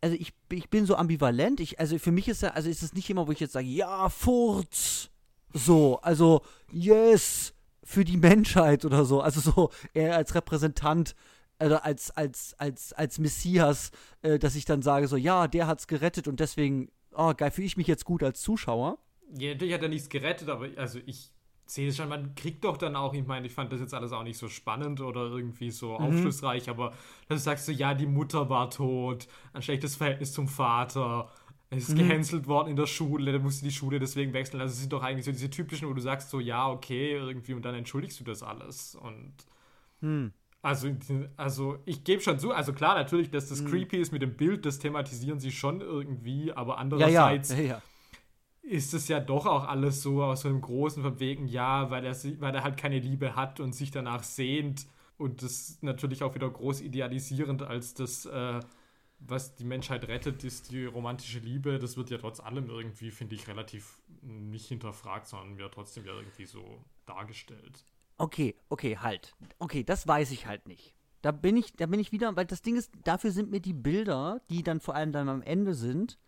also ich, ich bin so ambivalent. Ich, also für mich ist ja, also ist es nicht immer, wo ich jetzt sage, ja, Furz. So, also, yes, für die Menschheit oder so. Also so er als Repräsentant also als, als, als, als Messias, äh, dass ich dann sage, so, ja, der hat's gerettet und deswegen, oh, geil, fühle ich mich jetzt gut als Zuschauer. Ja, natürlich hat er nichts gerettet, aber also ich sehe es schon, man kriegt doch dann auch, ich meine, ich fand das jetzt alles auch nicht so spannend oder irgendwie so mhm. aufschlussreich, aber dann sagst du, ja, die Mutter war tot, ein schlechtes Verhältnis zum Vater, es ist mhm. gehänselt worden in der Schule, dann musste die Schule deswegen wechseln. Also es sind doch eigentlich so diese typischen, wo du sagst so, ja, okay, irgendwie und dann entschuldigst du das alles und mhm. Also, also ich gebe schon zu, also klar, natürlich, dass das mhm. creepy ist mit dem Bild, das thematisieren sie schon irgendwie, aber andererseits ja, ja. Ja, ist es ja doch auch alles so aus so einem großen von wegen, ja, weil er, weil er halt keine Liebe hat und sich danach sehnt und das natürlich auch wieder groß idealisierend als das, äh, was die Menschheit rettet, ist die romantische Liebe. Das wird ja trotz allem irgendwie, finde ich, relativ nicht hinterfragt, sondern wird trotzdem ja irgendwie so dargestellt. Okay, okay, halt. Okay, das weiß ich halt nicht. Da bin ich, da bin ich wieder, weil das Ding ist, dafür sind mir die Bilder, die dann vor allem dann am Ende sind,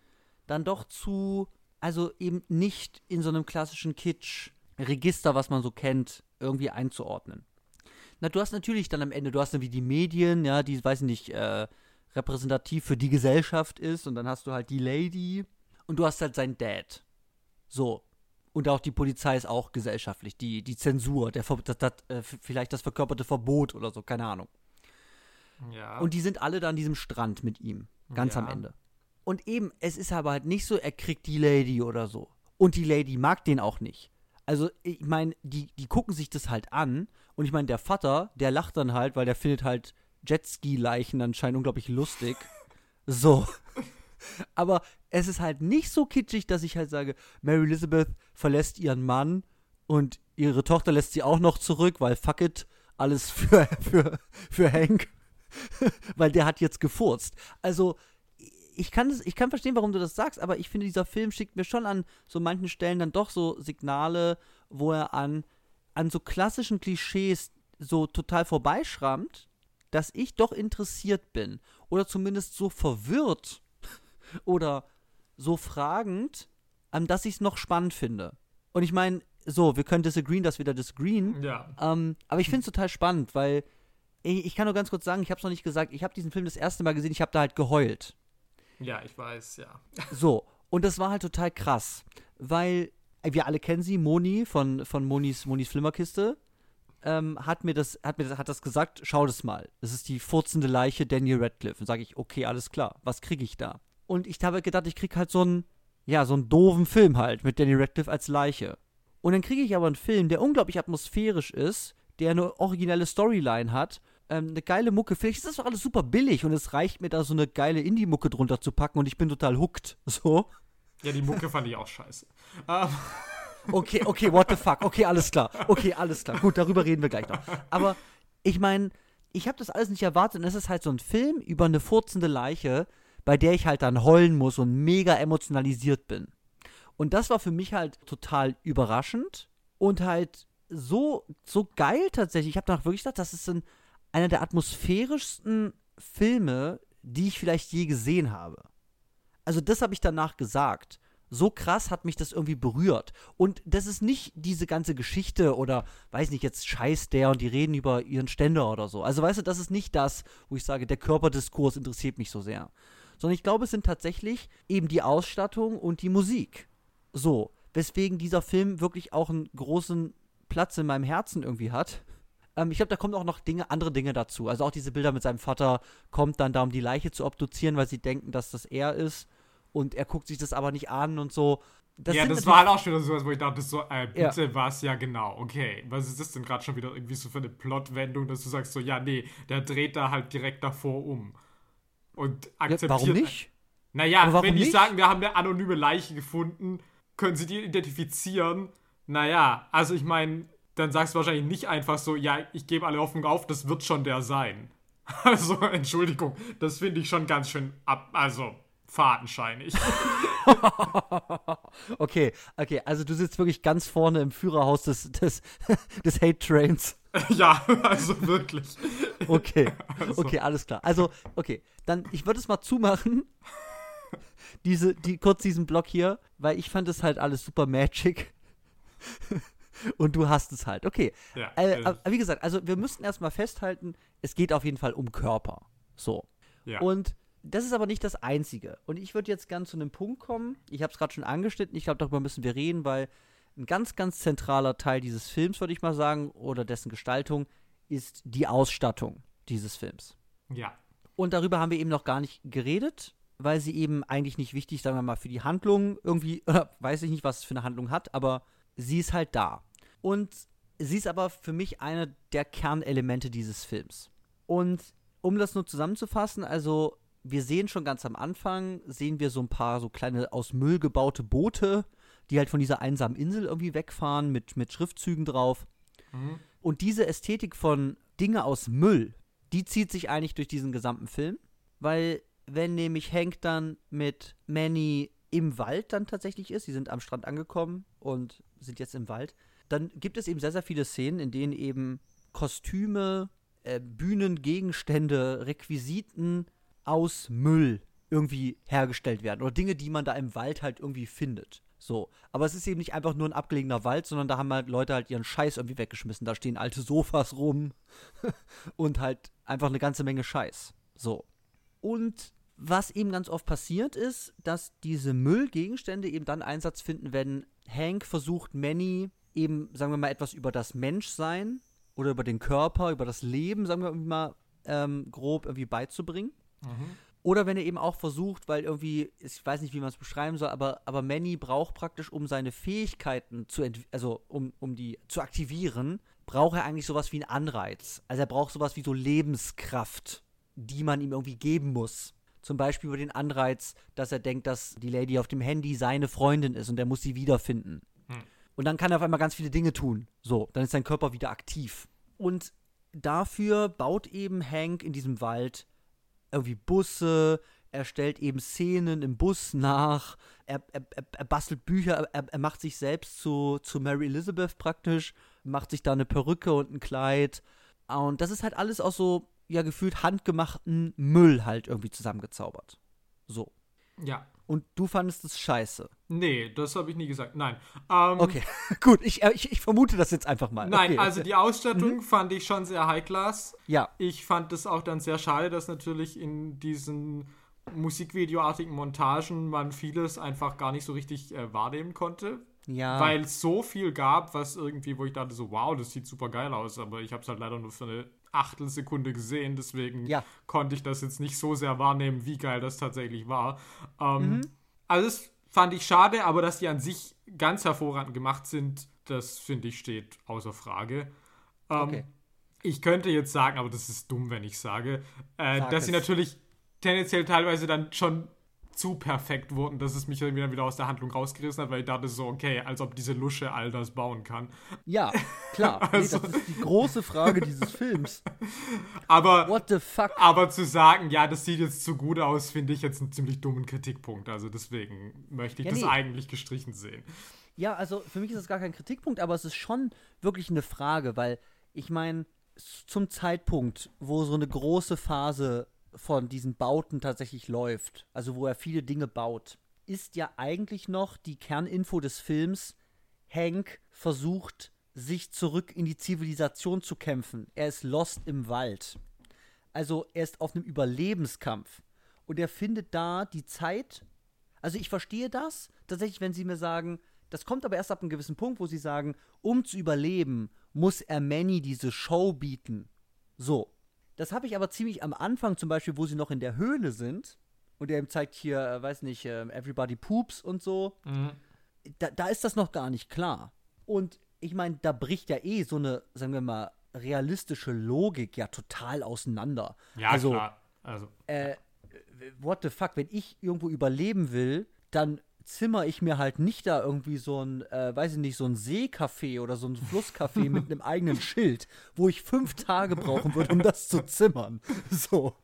dann doch zu, also eben nicht in so einem klassischen Kitsch-Register, was man so kennt, irgendwie einzuordnen. Na, du hast natürlich dann am Ende, du hast dann wie die Medien, ja, die, weiß ich nicht, äh, repräsentativ für die Gesellschaft ist und dann hast du halt die Lady und du hast halt sein Dad. So, und auch die Polizei ist auch gesellschaftlich. Die, die Zensur, der, das, das, äh, vielleicht das verkörperte Verbot oder so, keine Ahnung. Ja. Und die sind alle da an diesem Strand mit ihm, ganz ja. am Ende. Und eben, es ist aber halt nicht so, er kriegt die Lady oder so. Und die Lady mag den auch nicht. Also, ich meine, die, die gucken sich das halt an. Und ich meine, der Vater, der lacht dann halt, weil der findet halt Jetski-Leichen anscheinend unglaublich lustig. So. Aber es ist halt nicht so kitschig, dass ich halt sage, Mary Elizabeth verlässt ihren Mann und ihre Tochter lässt sie auch noch zurück, weil fuck it, alles für, für, für Hank. weil der hat jetzt gefurzt. Also, ich kann, das, ich kann verstehen, warum du das sagst, aber ich finde, dieser Film schickt mir schon an so manchen Stellen dann doch so Signale, wo er an, an so klassischen Klischees so total vorbeischrammt, dass ich doch interessiert bin. Oder zumindest so verwirrt oder so fragend, ähm, dass ich es noch spannend finde. Und ich meine, so, wir können disagreeen, dass wir da disagreeen. Ja. Ähm, aber ich finde es total spannend, weil ich, ich, kann nur ganz kurz sagen, ich habe es noch nicht gesagt, ich habe diesen Film das erste Mal gesehen, ich habe da halt geheult. Ja, ich weiß, ja. So, und das war halt total krass, weil wir alle kennen sie, Moni von, von Monis, Monis Flimmerkiste. Ähm, hat mir das, hat mir das, hat das gesagt, schau das mal. Das ist die furzende Leiche Daniel Radcliffe. Und sage ich, okay, alles klar, was kriege ich da? Und ich habe gedacht, ich krieg halt so einen, ja, so einen doofen Film halt mit Danny Radcliffe als Leiche. Und dann kriege ich aber einen Film, der unglaublich atmosphärisch ist, der eine originelle Storyline hat, ähm, eine geile Mucke. Vielleicht ist das doch alles super billig und es reicht mir da so eine geile Indie-Mucke drunter zu packen und ich bin total hooked. So. Ja, die Mucke fand ich auch scheiße. Ähm. Okay, okay, what the fuck. Okay, alles klar. Okay, alles klar. Gut, darüber reden wir gleich noch. Aber ich meine, ich habe das alles nicht erwartet und es ist halt so ein Film über eine furzende Leiche, bei der ich halt dann heulen muss und mega emotionalisiert bin. Und das war für mich halt total überraschend und halt so, so geil tatsächlich. Ich habe danach wirklich gedacht, das ist ein, einer der atmosphärischsten Filme, die ich vielleicht je gesehen habe. Also das habe ich danach gesagt. So krass hat mich das irgendwie berührt. Und das ist nicht diese ganze Geschichte oder, weiß nicht, jetzt scheiß der und die reden über ihren Ständer oder so. Also weißt du, das ist nicht das, wo ich sage, der Körperdiskurs interessiert mich so sehr sondern ich glaube, es sind tatsächlich eben die Ausstattung und die Musik. So, weswegen dieser Film wirklich auch einen großen Platz in meinem Herzen irgendwie hat. Ähm, ich glaube, da kommen auch noch Dinge, andere Dinge dazu. Also auch diese Bilder mit seinem Vater kommt dann da, um die Leiche zu obduzieren, weil sie denken, dass das er ist. Und er guckt sich das aber nicht an und so. Das ja, das war halt auch schon so, wo ich dachte, so, äh, bitte ja. was, ja genau, okay. Was ist das denn gerade schon wieder irgendwie so für eine Plotwendung, dass du sagst so, ja, nee, der dreht da halt direkt davor um und akzeptiert. Ja, warum nicht? Naja, wenn die nicht? sagen, wir haben eine anonyme Leiche gefunden, können sie die identifizieren. Naja, also ich meine, dann sagst du wahrscheinlich nicht einfach so, ja, ich gebe alle Hoffnung auf, das wird schon der sein. Also, Entschuldigung, das finde ich schon ganz schön ab, also fadenscheinig. okay, okay, also du sitzt wirklich ganz vorne im Führerhaus des, des, des Hate Trains. ja, also wirklich. Okay, also. okay, alles klar. Also, okay, dann, ich würde es mal zumachen. Diese, die, kurz diesen Block hier, weil ich fand es halt alles super magic. Und du hast es halt. Okay. Ja, äh, äh, wie gesagt, also wir müssten erstmal festhalten, es geht auf jeden Fall um Körper. So. Ja. Und das ist aber nicht das Einzige. Und ich würde jetzt ganz zu einem Punkt kommen. Ich habe es gerade schon angeschnitten. Ich glaube, darüber müssen wir reden, weil ein ganz, ganz zentraler Teil dieses Films, würde ich mal sagen, oder dessen Gestaltung, ist die Ausstattung dieses Films. Ja. Und darüber haben wir eben noch gar nicht geredet, weil sie eben eigentlich nicht wichtig, sagen wir mal, für die Handlung irgendwie, oder weiß ich nicht, was es für eine Handlung hat, aber sie ist halt da. Und sie ist aber für mich eine der Kernelemente dieses Films. Und um das nur zusammenzufassen, also wir sehen schon ganz am Anfang, sehen wir so ein paar so kleine aus Müll gebaute Boote, die halt von dieser einsamen Insel irgendwie wegfahren mit, mit Schriftzügen drauf. Mhm. Und diese Ästhetik von Dinge aus Müll, die zieht sich eigentlich durch diesen gesamten Film, weil wenn nämlich Hank dann mit Manny im Wald dann tatsächlich ist, sie sind am Strand angekommen und sind jetzt im Wald, dann gibt es eben sehr, sehr viele Szenen, in denen eben Kostüme, äh, Bühnengegenstände, Requisiten aus Müll irgendwie hergestellt werden oder Dinge, die man da im Wald halt irgendwie findet. So, aber es ist eben nicht einfach nur ein abgelegener Wald, sondern da haben halt Leute halt ihren Scheiß irgendwie weggeschmissen. Da stehen alte Sofas rum und halt einfach eine ganze Menge Scheiß. So. Und was eben ganz oft passiert ist, dass diese Müllgegenstände eben dann Einsatz finden, wenn Hank versucht, Manny eben, sagen wir mal, etwas über das Menschsein oder über den Körper, über das Leben, sagen wir mal, ähm, grob irgendwie beizubringen. Mhm. Oder wenn er eben auch versucht, weil irgendwie, ich weiß nicht, wie man es beschreiben soll, aber, aber Manny braucht praktisch, um seine Fähigkeiten zu, also um, um die zu aktivieren, braucht er eigentlich sowas wie einen Anreiz. Also er braucht sowas wie so Lebenskraft, die man ihm irgendwie geben muss. Zum Beispiel über den Anreiz, dass er denkt, dass die Lady auf dem Handy seine Freundin ist und er muss sie wiederfinden. Hm. Und dann kann er auf einmal ganz viele Dinge tun. So, dann ist sein Körper wieder aktiv. Und dafür baut eben Hank in diesem Wald irgendwie Busse, er stellt eben Szenen im Bus nach, er, er, er bastelt Bücher, er, er, macht sich selbst zu, zu Mary Elizabeth praktisch, macht sich da eine Perücke und ein Kleid. Und das ist halt alles aus so, ja, gefühlt handgemachten Müll halt irgendwie zusammengezaubert. So. Ja. Und du fandest es scheiße. Nee, das habe ich nie gesagt. Nein. Ähm, okay, gut. Ich, äh, ich, ich, vermute das jetzt einfach mal. Nein, okay. also die Ausstattung mhm. fand ich schon sehr high-class. Ja. Ich fand es auch dann sehr schade, dass natürlich in diesen musikvideoartigen Montagen man vieles einfach gar nicht so richtig äh, wahrnehmen konnte. Ja. Weil es so viel gab, was irgendwie, wo ich dachte so, wow, das sieht super geil aus, aber ich habe es halt leider nur für eine Achtelsekunde gesehen, deswegen ja. konnte ich das jetzt nicht so sehr wahrnehmen, wie geil das tatsächlich war. Ähm, mhm. Also das fand ich schade, aber dass die an sich ganz hervorragend gemacht sind, das finde ich steht außer Frage. Ähm, okay. Ich könnte jetzt sagen, aber das ist dumm, wenn ich sage, äh, dass es. sie natürlich tendenziell teilweise dann schon zu perfekt wurden, dass es mich dann wieder aus der Handlung rausgerissen hat, weil ich dachte so, okay, als ob diese Lusche all das bauen kann. Ja, klar. also, nee, das ist die große Frage dieses Films. Aber, What the fuck? aber zu sagen, ja, das sieht jetzt zu gut aus, finde ich jetzt einen ziemlich dummen Kritikpunkt. Also deswegen möchte ich ja, das nee. eigentlich gestrichen sehen. Ja, also für mich ist das gar kein Kritikpunkt, aber es ist schon wirklich eine Frage, weil ich meine, zum Zeitpunkt, wo so eine große Phase von diesen Bauten tatsächlich läuft, also wo er viele Dinge baut, ist ja eigentlich noch die Kerninfo des Films, Hank versucht, sich zurück in die Zivilisation zu kämpfen. Er ist lost im Wald. Also er ist auf einem Überlebenskampf. Und er findet da die Zeit. Also ich verstehe das tatsächlich, wenn sie mir sagen, das kommt aber erst ab einem gewissen Punkt, wo sie sagen, um zu überleben, muss er Manny diese Show bieten. So. Das habe ich aber ziemlich am Anfang, zum Beispiel, wo sie noch in der Höhle sind. Und er ihm zeigt hier, äh, weiß nicht, äh, Everybody Poops und so. Mhm. Da, da ist das noch gar nicht klar. Und ich meine, da bricht ja eh so eine, sagen wir mal, realistische Logik ja total auseinander. Ja, also, klar. Also. Äh, what the fuck, wenn ich irgendwo überleben will, dann zimmer ich mir halt nicht da irgendwie so ein, äh, weiß ich nicht, so ein Seecafé oder so ein Flusscafé mit einem eigenen Schild, wo ich fünf Tage brauchen würde, um das zu zimmern. So.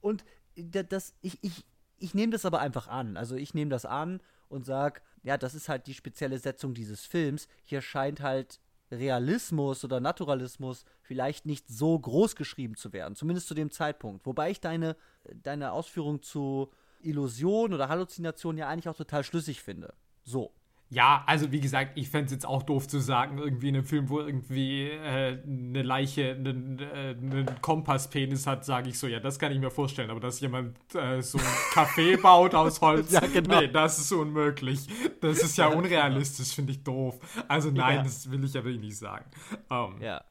Und das, ich, ich, ich nehme das aber einfach an. Also ich nehme das an und sage, ja, das ist halt die spezielle Setzung dieses Films. Hier scheint halt Realismus oder Naturalismus vielleicht nicht so groß geschrieben zu werden, zumindest zu dem Zeitpunkt. Wobei ich deine, deine Ausführung zu Illusion oder Halluzination ja eigentlich auch total schlüssig finde. So. Ja, also wie gesagt, ich fände es jetzt auch doof zu sagen, irgendwie in einem Film, wo irgendwie äh, eine Leiche einen, äh, einen Kompasspenis hat, sage ich so, ja, das kann ich mir vorstellen, aber dass jemand äh, so ein Café baut aus Holz, ja, genau. nee, das ist unmöglich. Das ist ja, unrealistisch, finde ich doof. Also nein, ja. das will ich ja wirklich nicht sagen. Um, ähm, ja.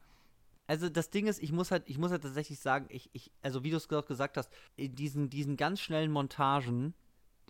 Also das Ding ist, ich muss halt, ich muss halt tatsächlich sagen, ich, ich, also wie du es gesagt hast, in diesen, diesen ganz schnellen Montagen,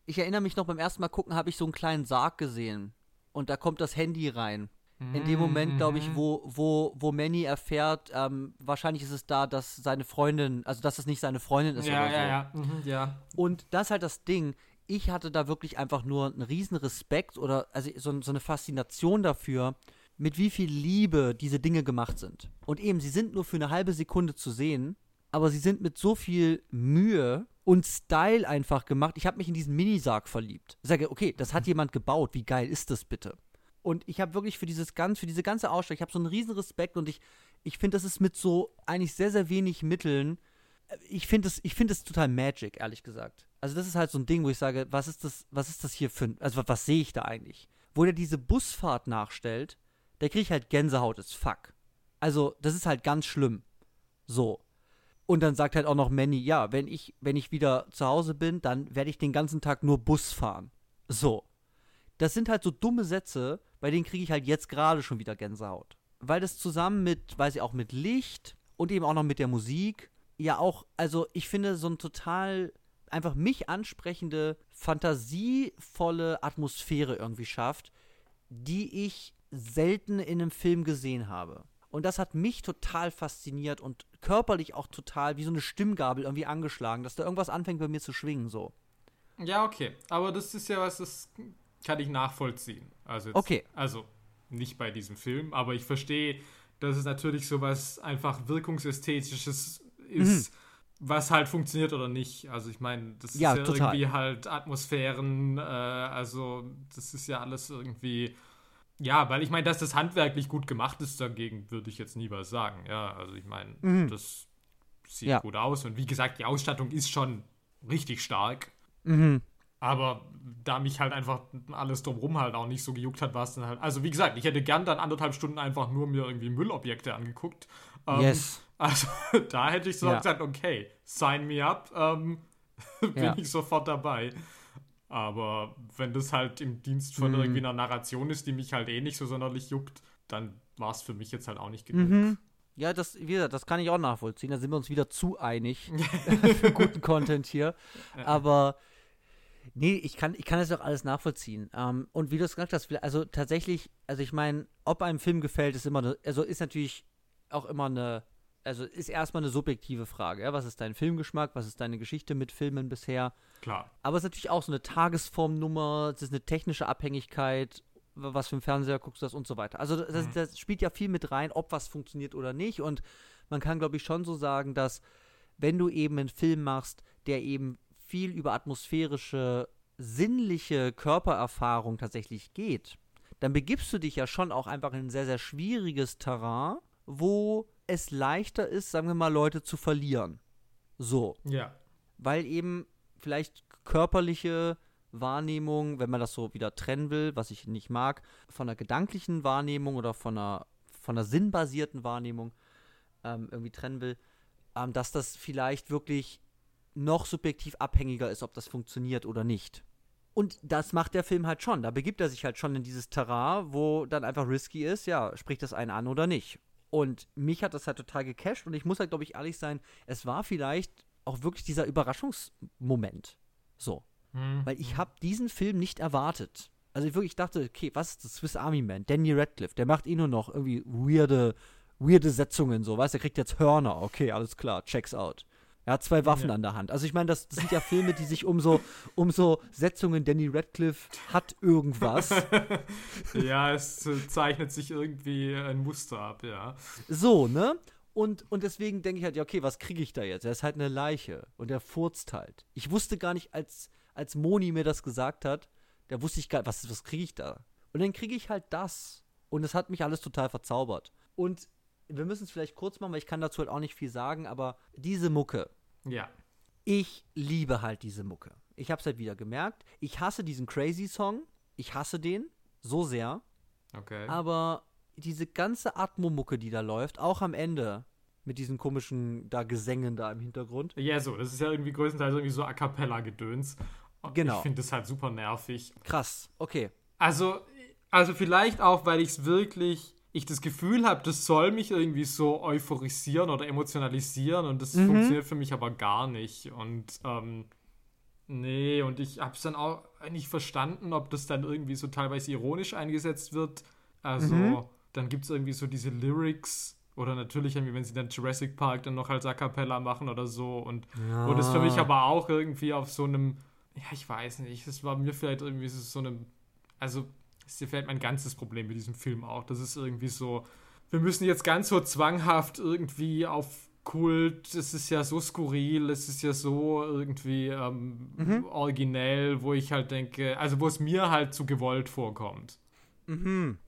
ich erinnere mich noch beim ersten Mal gucken, habe ich so einen kleinen Sarg gesehen. Und da kommt das Handy rein. In dem Moment, glaube ich, mhm. wo, wo, wo Manny erfährt, ähm, wahrscheinlich ist es da, dass seine Freundin, also dass es nicht seine Freundin ist ja, oder so. Ja, ja, mhm, ja. Und das ist halt das Ding. Ich hatte da wirklich einfach nur einen riesen Respekt oder also so, so eine Faszination dafür, mit wie viel Liebe diese Dinge gemacht sind. Und eben, sie sind nur für eine halbe Sekunde zu sehen, aber sie sind mit so viel Mühe und Style einfach gemacht. Ich habe mich in diesen Minisarg verliebt. Ich sage, okay, das hat jemand gebaut. Wie geil ist das bitte? Und ich habe wirklich für dieses ganz, für diese ganze Ausstellung, ich habe so einen riesen Respekt und ich, ich finde, das ist mit so eigentlich sehr, sehr wenig Mitteln. Ich finde es, ich total Magic, ehrlich gesagt. Also das ist halt so ein Ding, wo ich sage, was ist das, was ist das hier für, also was, was sehe ich da eigentlich? Wo der diese Busfahrt nachstellt, der kriege ich halt Gänsehaut as fuck. Also das ist halt ganz schlimm. So. Und dann sagt halt auch noch Manny, ja, wenn ich, wenn ich wieder zu Hause bin, dann werde ich den ganzen Tag nur Bus fahren. So. Das sind halt so dumme Sätze, bei denen kriege ich halt jetzt gerade schon wieder Gänsehaut. Weil das zusammen mit, weiß ich auch, mit Licht und eben auch noch mit der Musik, ja auch, also ich finde so ein total einfach mich ansprechende, fantasievolle Atmosphäre irgendwie schafft, die ich selten in einem Film gesehen habe. Und das hat mich total fasziniert und körperlich auch total wie so eine Stimmgabel irgendwie angeschlagen, dass da irgendwas anfängt bei mir zu schwingen, so. Ja, okay. Aber das ist ja was, das kann ich nachvollziehen. Also, jetzt, okay. also nicht bei diesem Film, aber ich verstehe, dass es natürlich so was einfach wirkungsästhetisches ist, mhm. was halt funktioniert oder nicht. Also ich meine, das ja, ist ja total. irgendwie halt Atmosphären, äh, also das ist ja alles irgendwie ja, weil ich meine, dass das handwerklich gut gemacht ist, dagegen würde ich jetzt nie was sagen. Ja, also ich meine, mhm. das sieht ja. gut aus. Und wie gesagt, die Ausstattung ist schon richtig stark. Mhm. Aber da mich halt einfach alles drumherum halt auch nicht so gejuckt hat, war es dann halt. Also, wie gesagt, ich hätte gern dann anderthalb Stunden einfach nur mir irgendwie Müllobjekte angeguckt. Ähm, yes. Also, da hätte ich so ja. gesagt, okay, sign me up, ähm, bin ja. ich sofort dabei. Aber wenn das halt im Dienst von mhm. irgendwie einer Narration ist, die mich halt eh nicht so sonderlich juckt, dann war es für mich jetzt halt auch nicht genug. Mhm. Ja, das, wie gesagt, das kann ich auch nachvollziehen. Da sind wir uns wieder zu einig für guten Content hier. Aber nee, ich kann, ich kann das auch alles nachvollziehen. Ähm, und wie du es gesagt hast, also tatsächlich, also ich meine, ob einem Film gefällt, ist immer eine, also ist natürlich auch immer eine also ist erstmal eine subjektive Frage. Ja? Was ist dein Filmgeschmack? Was ist deine Geschichte mit Filmen bisher? Klar. Aber es ist natürlich auch so eine Tagesformnummer, es ist eine technische Abhängigkeit, was für ein Fernseher guckst du das und so weiter. Also das, mhm. das spielt ja viel mit rein, ob was funktioniert oder nicht. Und man kann, glaube ich, schon so sagen, dass wenn du eben einen Film machst, der eben viel über atmosphärische, sinnliche Körpererfahrung tatsächlich geht, dann begibst du dich ja schon auch einfach in ein sehr, sehr schwieriges Terrain, wo es leichter ist, sagen wir mal, Leute zu verlieren. So. Ja. Weil eben vielleicht körperliche Wahrnehmung, wenn man das so wieder trennen will, was ich nicht mag, von einer gedanklichen Wahrnehmung oder von einer, von einer sinnbasierten Wahrnehmung ähm, irgendwie trennen will, ähm, dass das vielleicht wirklich noch subjektiv abhängiger ist, ob das funktioniert oder nicht. Und das macht der Film halt schon. Da begibt er sich halt schon in dieses Terrain, wo dann einfach risky ist, ja, spricht das einen an oder nicht. Und mich hat das halt total gecasht und ich muss halt, glaube ich, ehrlich sein, es war vielleicht auch wirklich dieser Überraschungsmoment. So. Mhm. Weil ich habe diesen Film nicht erwartet. Also ich wirklich dachte, okay, was ist das Swiss Army Man? Danny Radcliffe, der macht eh nur noch irgendwie weirde, weirde Setzungen so, weißt du, der kriegt jetzt Hörner, okay, alles klar, checks out. Er hat zwei Waffen ja. an der Hand. Also ich meine, das, das, sind ja Filme, die sich um so, um so Setzungen, Danny Radcliffe hat irgendwas. ja, es zeichnet sich irgendwie ein Muster ab, ja. So, ne? Und, und deswegen denke ich halt, ja, okay, was kriege ich da jetzt? Er ist halt eine Leiche und er furzt halt. Ich wusste gar nicht, als, als Moni mir das gesagt hat, da wusste ich gar nicht, was, was kriege ich da? Und dann kriege ich halt das. Und es hat mich alles total verzaubert. Und wir müssen es vielleicht kurz machen, weil ich kann dazu halt auch nicht viel sagen, aber diese Mucke. Ja. Ich liebe halt diese Mucke. Ich habe es halt wieder gemerkt. Ich hasse diesen Crazy Song. Ich hasse den. so sehr. Okay. Aber diese ganze Atmo-Mucke, die da läuft, auch am Ende, mit diesen komischen da Gesängen da im Hintergrund. Ja, so, das ist ja irgendwie größtenteils irgendwie so A Cappella-Gedöns. Und Genau. Ich finde das halt super nervig. Krass, okay. Also, also vielleicht auch, weil ich es wirklich, ich das Gefühl habe, das soll mich irgendwie so euphorisieren oder emotionalisieren und das Mhm. funktioniert für mich aber gar nicht. Und ähm, nee, und ich habe es dann auch nicht verstanden, ob das dann irgendwie so teilweise ironisch eingesetzt wird. Also, Mhm. dann gibt es irgendwie so diese Lyrics oder natürlich irgendwie, wenn sie dann Jurassic Park dann noch als A Cappella machen oder so und Ja. wo das für mich aber auch irgendwie auf so einem, ja, ich weiß nicht, das war mir vielleicht irgendwie so einem, also es ist vielleicht mein ganzes Problem mit diesem Film auch. Das ist irgendwie so, wir müssen jetzt ganz so zwanghaft irgendwie auf Kult, es ist ja so skurril, es ist ja so irgendwie ähm, Mhm. originell, wo ich halt denke, also wo es mir halt zu gewollt vorkommt. Mhm.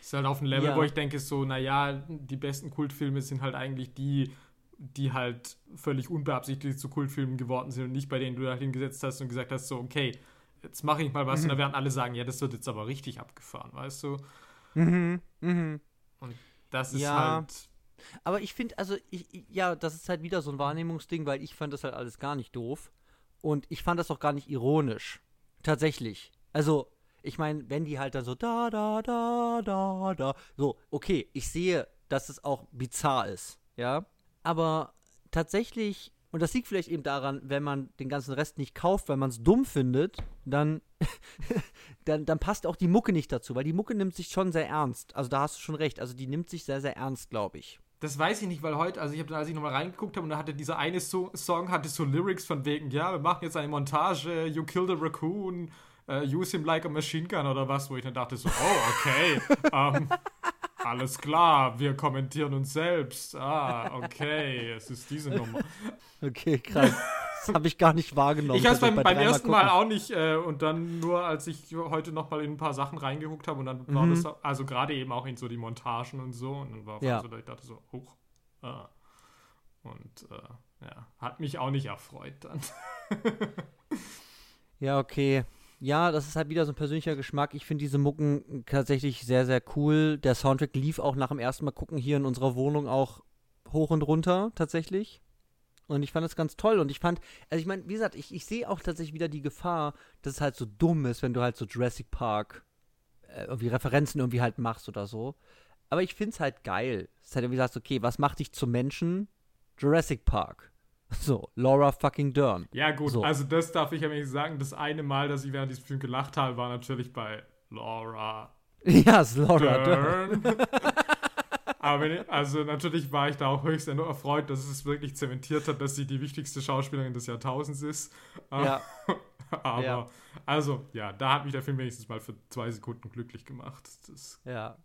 Ist halt auf einem Level, Ja. wo ich denke, so, naja, die besten Kultfilme sind halt eigentlich die, die halt völlig unbeabsichtigt zu Kultfilmen geworden sind und nicht bei denen du halt hingesetzt hast und gesagt hast, so, okay, jetzt mache ich mal was und dann werden alle sagen, ja, das wird jetzt aber richtig abgefahren, weißt du? Mhm. Mhm. Das ist Ja. halt. Aber ich finde, also, ich- ja, das ist halt wieder so ein Wahrnehmungsding, weil ich fand das halt alles gar nicht doof. Und ich fand das auch gar nicht ironisch. Tatsächlich. Also, ich meine, wenn die halt dann so da, da, da, da, da, so, okay, ich sehe, dass es auch bizarr ist, ja. Aber tatsächlich, und das liegt vielleicht eben daran, wenn man den ganzen Rest nicht kauft, weil man es dumm findet, dann, dann, dann passt auch die Mucke nicht dazu, weil die Mucke nimmt sich schon sehr ernst. Also da hast du schon recht. Also die nimmt sich sehr, sehr ernst, glaube ich. Das weiß ich nicht, weil heute, also ich habe dann, als ich nochmal reingeguckt habe und da hatte dieser eine so Song, hatte so Lyrics von wegen, ja, wir machen jetzt eine Montage, you killed a raccoon, uh, use him like a machine gun oder was, wo ich dann dachte so, oh, okay, ähm, alles klar, wir kommentieren uns selbst, ah, okay, es ist diese Nummer. Okay, krass. Das habe ich gar nicht wahrgenommen. Ich habe es beim, Bei beim ersten Mal gucken. auch nicht äh, und dann nur, als ich heute nochmal in ein paar Sachen reingeguckt habe und dann war Mhm. das, also gerade eben auch in so die Montagen und so und dann war Ja. so, ich dachte so, hoch. Ah. Und äh, ja, hat mich auch nicht erfreut dann. Ja, okay. Ja, das ist halt wieder so ein persönlicher Geschmack. Ich finde diese Mucken tatsächlich sehr, sehr cool. Der Soundtrack lief auch nach dem ersten Mal gucken hier in unserer Wohnung auch hoch und runter, tatsächlich. Und ich fand das ganz toll. Und ich fand, also ich meine, wie gesagt, ich, ich sehe auch tatsächlich wieder die Gefahr, dass es halt so dumm ist, wenn du halt so Jurassic Park äh, irgendwie Referenzen irgendwie halt machst oder so. Aber ich finde es halt geil. Es ist halt irgendwie sagst, okay, was macht dich zum Menschen? Jurassic Park. So, Laura fucking Dern. Ja, gut, So. also das darf ich ja nicht sagen. Das eine Mal, dass ich während diesem Film gelacht habe, war natürlich bei Laura Ja, es ist Laura Dern. Dern. Aber ich, also natürlich war ich da auch höchst erfreut, dass es wirklich zementiert hat, dass sie die wichtigste Schauspielerin des Jahrtausends ist. Ja. Aber, Ja. also, ja, da hat mich der Film wenigstens mal für zwei Sekunden glücklich gemacht. Das, Ja.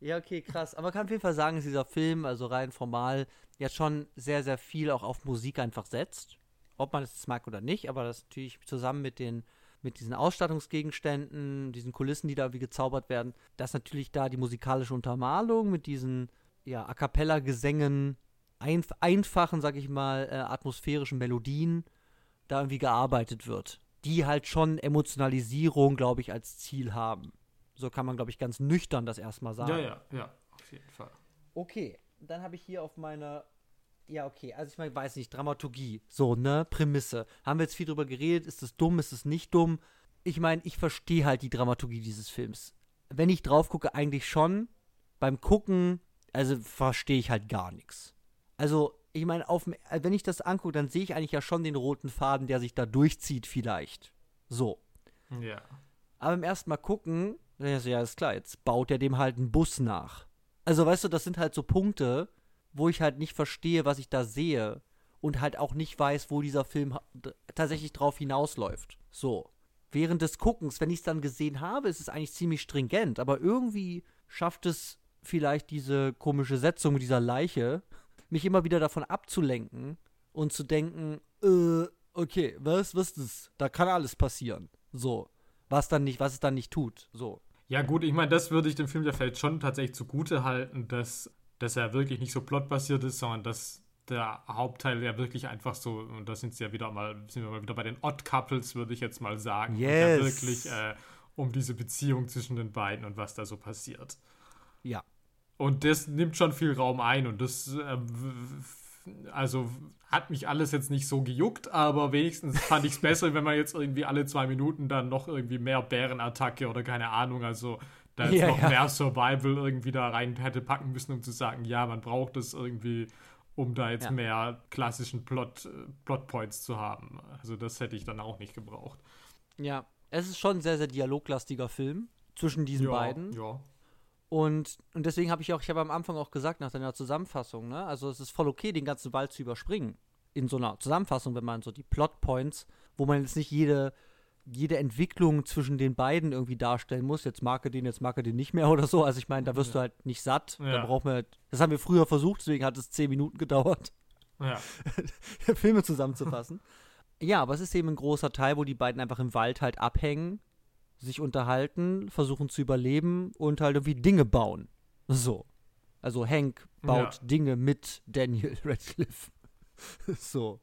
Ja, okay, krass. Aber man kann auf jeden Fall sagen, dass dieser Film, also rein formal, ja schon sehr, sehr viel auch auf Musik einfach setzt. Ob man es jetzt mag oder nicht, aber das natürlich zusammen mit den mit diesen Ausstattungsgegenständen, diesen Kulissen, die da wie gezaubert werden, dass natürlich da die musikalische Untermalung mit diesen ja, A cappella Gesängen, einf einfachen, sag ich mal, äh, atmosphärischen Melodien da irgendwie gearbeitet wird, die halt schon Emotionalisierung, glaube ich, als Ziel haben. So kann man, glaube ich, ganz nüchtern das erstmal sagen. ja, ja, ja, auf jeden Fall. Okay, dann habe ich hier auf meiner. Ja, okay, also ich meine, weiß nicht, Dramaturgie, so, ne, Prämisse. Haben wir jetzt viel drüber geredet, ist es dumm, ist es nicht dumm? Ich meine, ich verstehe halt die Dramaturgie dieses Films. Wenn ich drauf gucke, eigentlich schon. Beim Gucken, also verstehe ich halt gar nichts. Also, ich meine, auf, äh, wenn ich das angucke, dann sehe ich eigentlich ja schon den roten Faden, der sich da durchzieht, vielleicht. So. Ja. Aber im ersten Mal gucken, dann ist ja, ist klar, jetzt baut er dem halt einen Bus nach. Also, weißt du, das sind halt so Punkte, wo ich halt nicht verstehe, was ich da sehe und halt auch nicht weiß, wo dieser Film tatsächlich drauf hinausläuft. So. Während des Guckens, wenn ich es dann gesehen habe, ist es eigentlich ziemlich stringent, aber irgendwie schafft es vielleicht diese komische Setzung mit dieser Leiche, mich immer wieder davon abzulenken und zu denken, äh, okay, was, was ist das? Da kann alles passieren. So. Was dann nicht, was es dann nicht tut. So. Ja, gut, ich meine, das würde ich dem Film ja vielleicht schon tatsächlich zugute halten, dass, dass er wirklich nicht so plotbasiert ist, sondern dass der Hauptteil ja wirklich einfach so, und da sind sie ja wieder mal, sind wir mal wieder bei den Odd Couples, würde ich jetzt mal sagen, und ja Yes. wirklich äh, um diese Beziehung zwischen den beiden und was da so passiert. Ja. Und das nimmt schon viel Raum ein und das, äh, also hat mich alles jetzt nicht so gejuckt, aber wenigstens fand ich es besser, wenn man jetzt irgendwie alle zwei Minuten dann noch irgendwie mehr Bärenattacke oder keine Ahnung, also da jetzt Ja, noch ja. mehr Survival irgendwie da rein hätte packen müssen, um zu sagen, ja, man braucht es irgendwie, um da jetzt Ja. mehr klassischen Plot, Plotpoints zu haben. Also das hätte ich dann auch nicht gebraucht. Ja. Es ist schon ein sehr, sehr dialoglastiger Film zwischen diesen ja, beiden. Ja. Und, und deswegen habe ich auch, ich habe am Anfang auch gesagt, nach deiner Zusammenfassung, ne, also es ist voll okay, den ganzen Wald zu überspringen. In so einer Zusammenfassung, wenn man so die Plotpoints, wo man jetzt nicht jede, jede Entwicklung zwischen den beiden irgendwie darstellen muss, jetzt mag er den, jetzt mag er den nicht mehr oder so. Also ich meine, da wirst du halt nicht satt. Da Ja. braucht man halt, das haben wir früher versucht, deswegen hat es zehn Minuten gedauert, Ja. Filme zusammenzufassen. ja, aber es ist eben ein großer Teil, wo die beiden einfach im Wald halt abhängen, sich unterhalten, versuchen zu überleben und halt irgendwie Dinge bauen. So. Also Hank baut Ja. Dinge mit Daniel Radcliffe. so.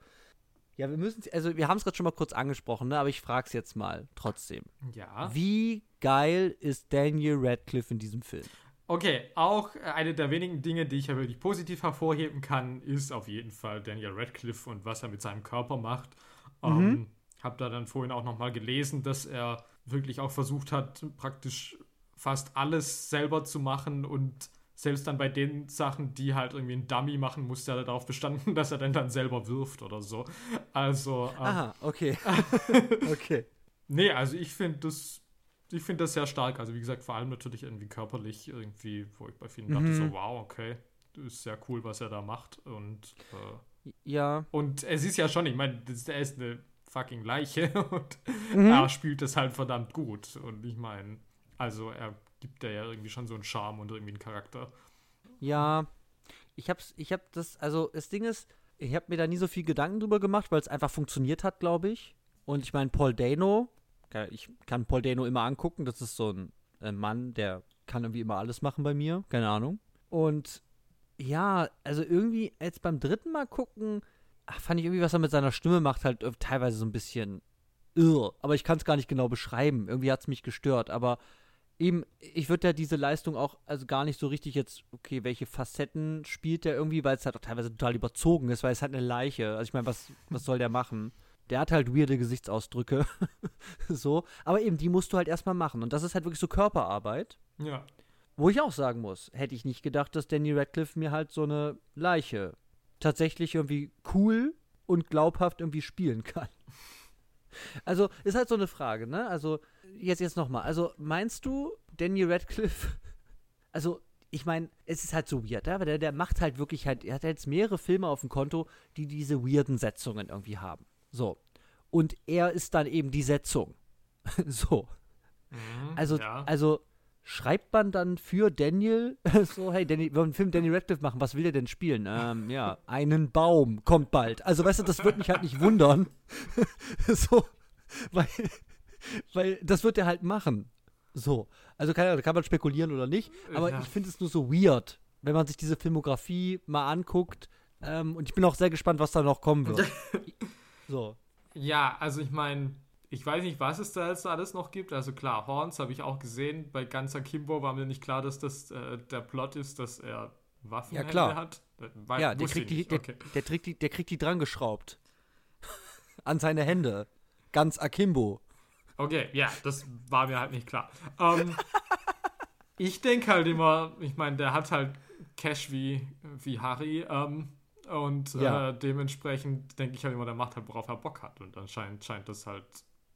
Ja, wir müssen, also wir haben es gerade schon mal kurz angesprochen, ne? aber ich frage es jetzt mal trotzdem. Ja. Wie geil ist Daniel Radcliffe in diesem Film? Okay, auch äh, eine der wenigen Dinge, die ich ja wirklich positiv hervorheben kann, ist auf jeden Fall Daniel Radcliffe und was er mit seinem Körper macht. Ähm, hab da dann vorhin auch nochmal gelesen, dass er wirklich auch versucht hat, praktisch fast alles selber zu machen und selbst dann bei den Sachen, die halt irgendwie ein Dummy machen musste, er darauf bestanden, dass er dann dann selber wirft oder so. Also, ähm, Aha, okay. okay. Nee, also ich finde das, ich finde das sehr stark. Also wie gesagt, vor allem natürlich irgendwie körperlich irgendwie, wo ich bei vielen dachte Mhm. so, wow, okay, das ist sehr cool, was er da macht. Und, äh, Ja. und es ist ja schon, ich meine, das- er ist eine fucking Leiche und Mhm. er spielt das halt verdammt gut. Und ich meine, also er gibt ja irgendwie schon so einen Charme und irgendwie einen Charakter. Ja, ich hab's, ich hab das, also das Ding ist, ich hab mir da nie so viel Gedanken drüber gemacht, weil es einfach funktioniert hat, glaube ich. Und ich meine, Paul Dano, ich kann Paul Dano immer angucken, das ist so ein äh, Mann, der kann irgendwie immer alles machen bei mir, keine Ahnung. Und ja, also irgendwie jetzt beim dritten Mal gucken, fand ich irgendwie, was er mit seiner Stimme macht, halt äh, teilweise so ein bisschen irr. Aber ich kann es gar nicht genau beschreiben. Irgendwie hat es mich gestört. Aber eben, ich würde ja diese Leistung auch, also gar nicht so richtig jetzt, okay, welche Facetten spielt der irgendwie, weil es halt auch teilweise total überzogen ist, weil es halt eine Leiche. Also ich meine, was, was soll der machen? Der hat halt weirde Gesichtsausdrücke. so. Aber eben, die musst du halt erstmal machen. Und das ist halt wirklich so Körperarbeit. Ja. Wo ich auch sagen muss, hätte ich nicht gedacht, dass Danny Radcliffe mir halt so eine Leiche tatsächlich irgendwie cool und glaubhaft irgendwie spielen kann. Also, ist halt so eine Frage, ne? Also, jetzt, jetzt nochmal. Also, meinst du, Danny Radcliffe, also, ich meine, es ist halt so weird, aber der, der macht halt wirklich halt, er hat jetzt mehrere Filme auf dem Konto, die diese weirden Setzungen irgendwie haben. So. Und er ist dann eben die Setzung. so. Mhm, Also, ja. also schreibt man dann für Daniel so, hey, Danny, wir wollen einen Film Danny Radcliffe machen, was will er denn spielen? Ähm, ja, einen Baum kommt bald. Also, weißt du, das würde mich halt nicht wundern. so, weil, weil das wird er halt machen. So. Also, keine Ahnung, da kann man spekulieren oder nicht, aber Ja. ich finde es nur so weird, wenn man sich diese Filmografie mal anguckt. Ähm, und ich bin auch sehr gespannt, was da noch kommen wird. so. Ja, also ich meine, ich weiß nicht, was es da jetzt alles noch gibt. Also klar, Horns habe ich auch gesehen. Bei Ganzer Kimbo war mir nicht klar, dass das äh, der Plot ist, dass er Waffenhände Ja, klar. hat. Ja, der kriegt, die, der, okay. der, kriegt die, der kriegt die dran geschraubt. An seine Hände. Ganz akimbo. okay, ja, das war mir halt nicht klar. Ähm, ich denke halt immer, ich meine, der hat halt Cash wie, wie Harry. Ähm, und Ja. äh, dementsprechend denke ich halt immer, der macht halt, worauf er Bock hat. Und anscheinend scheint das halt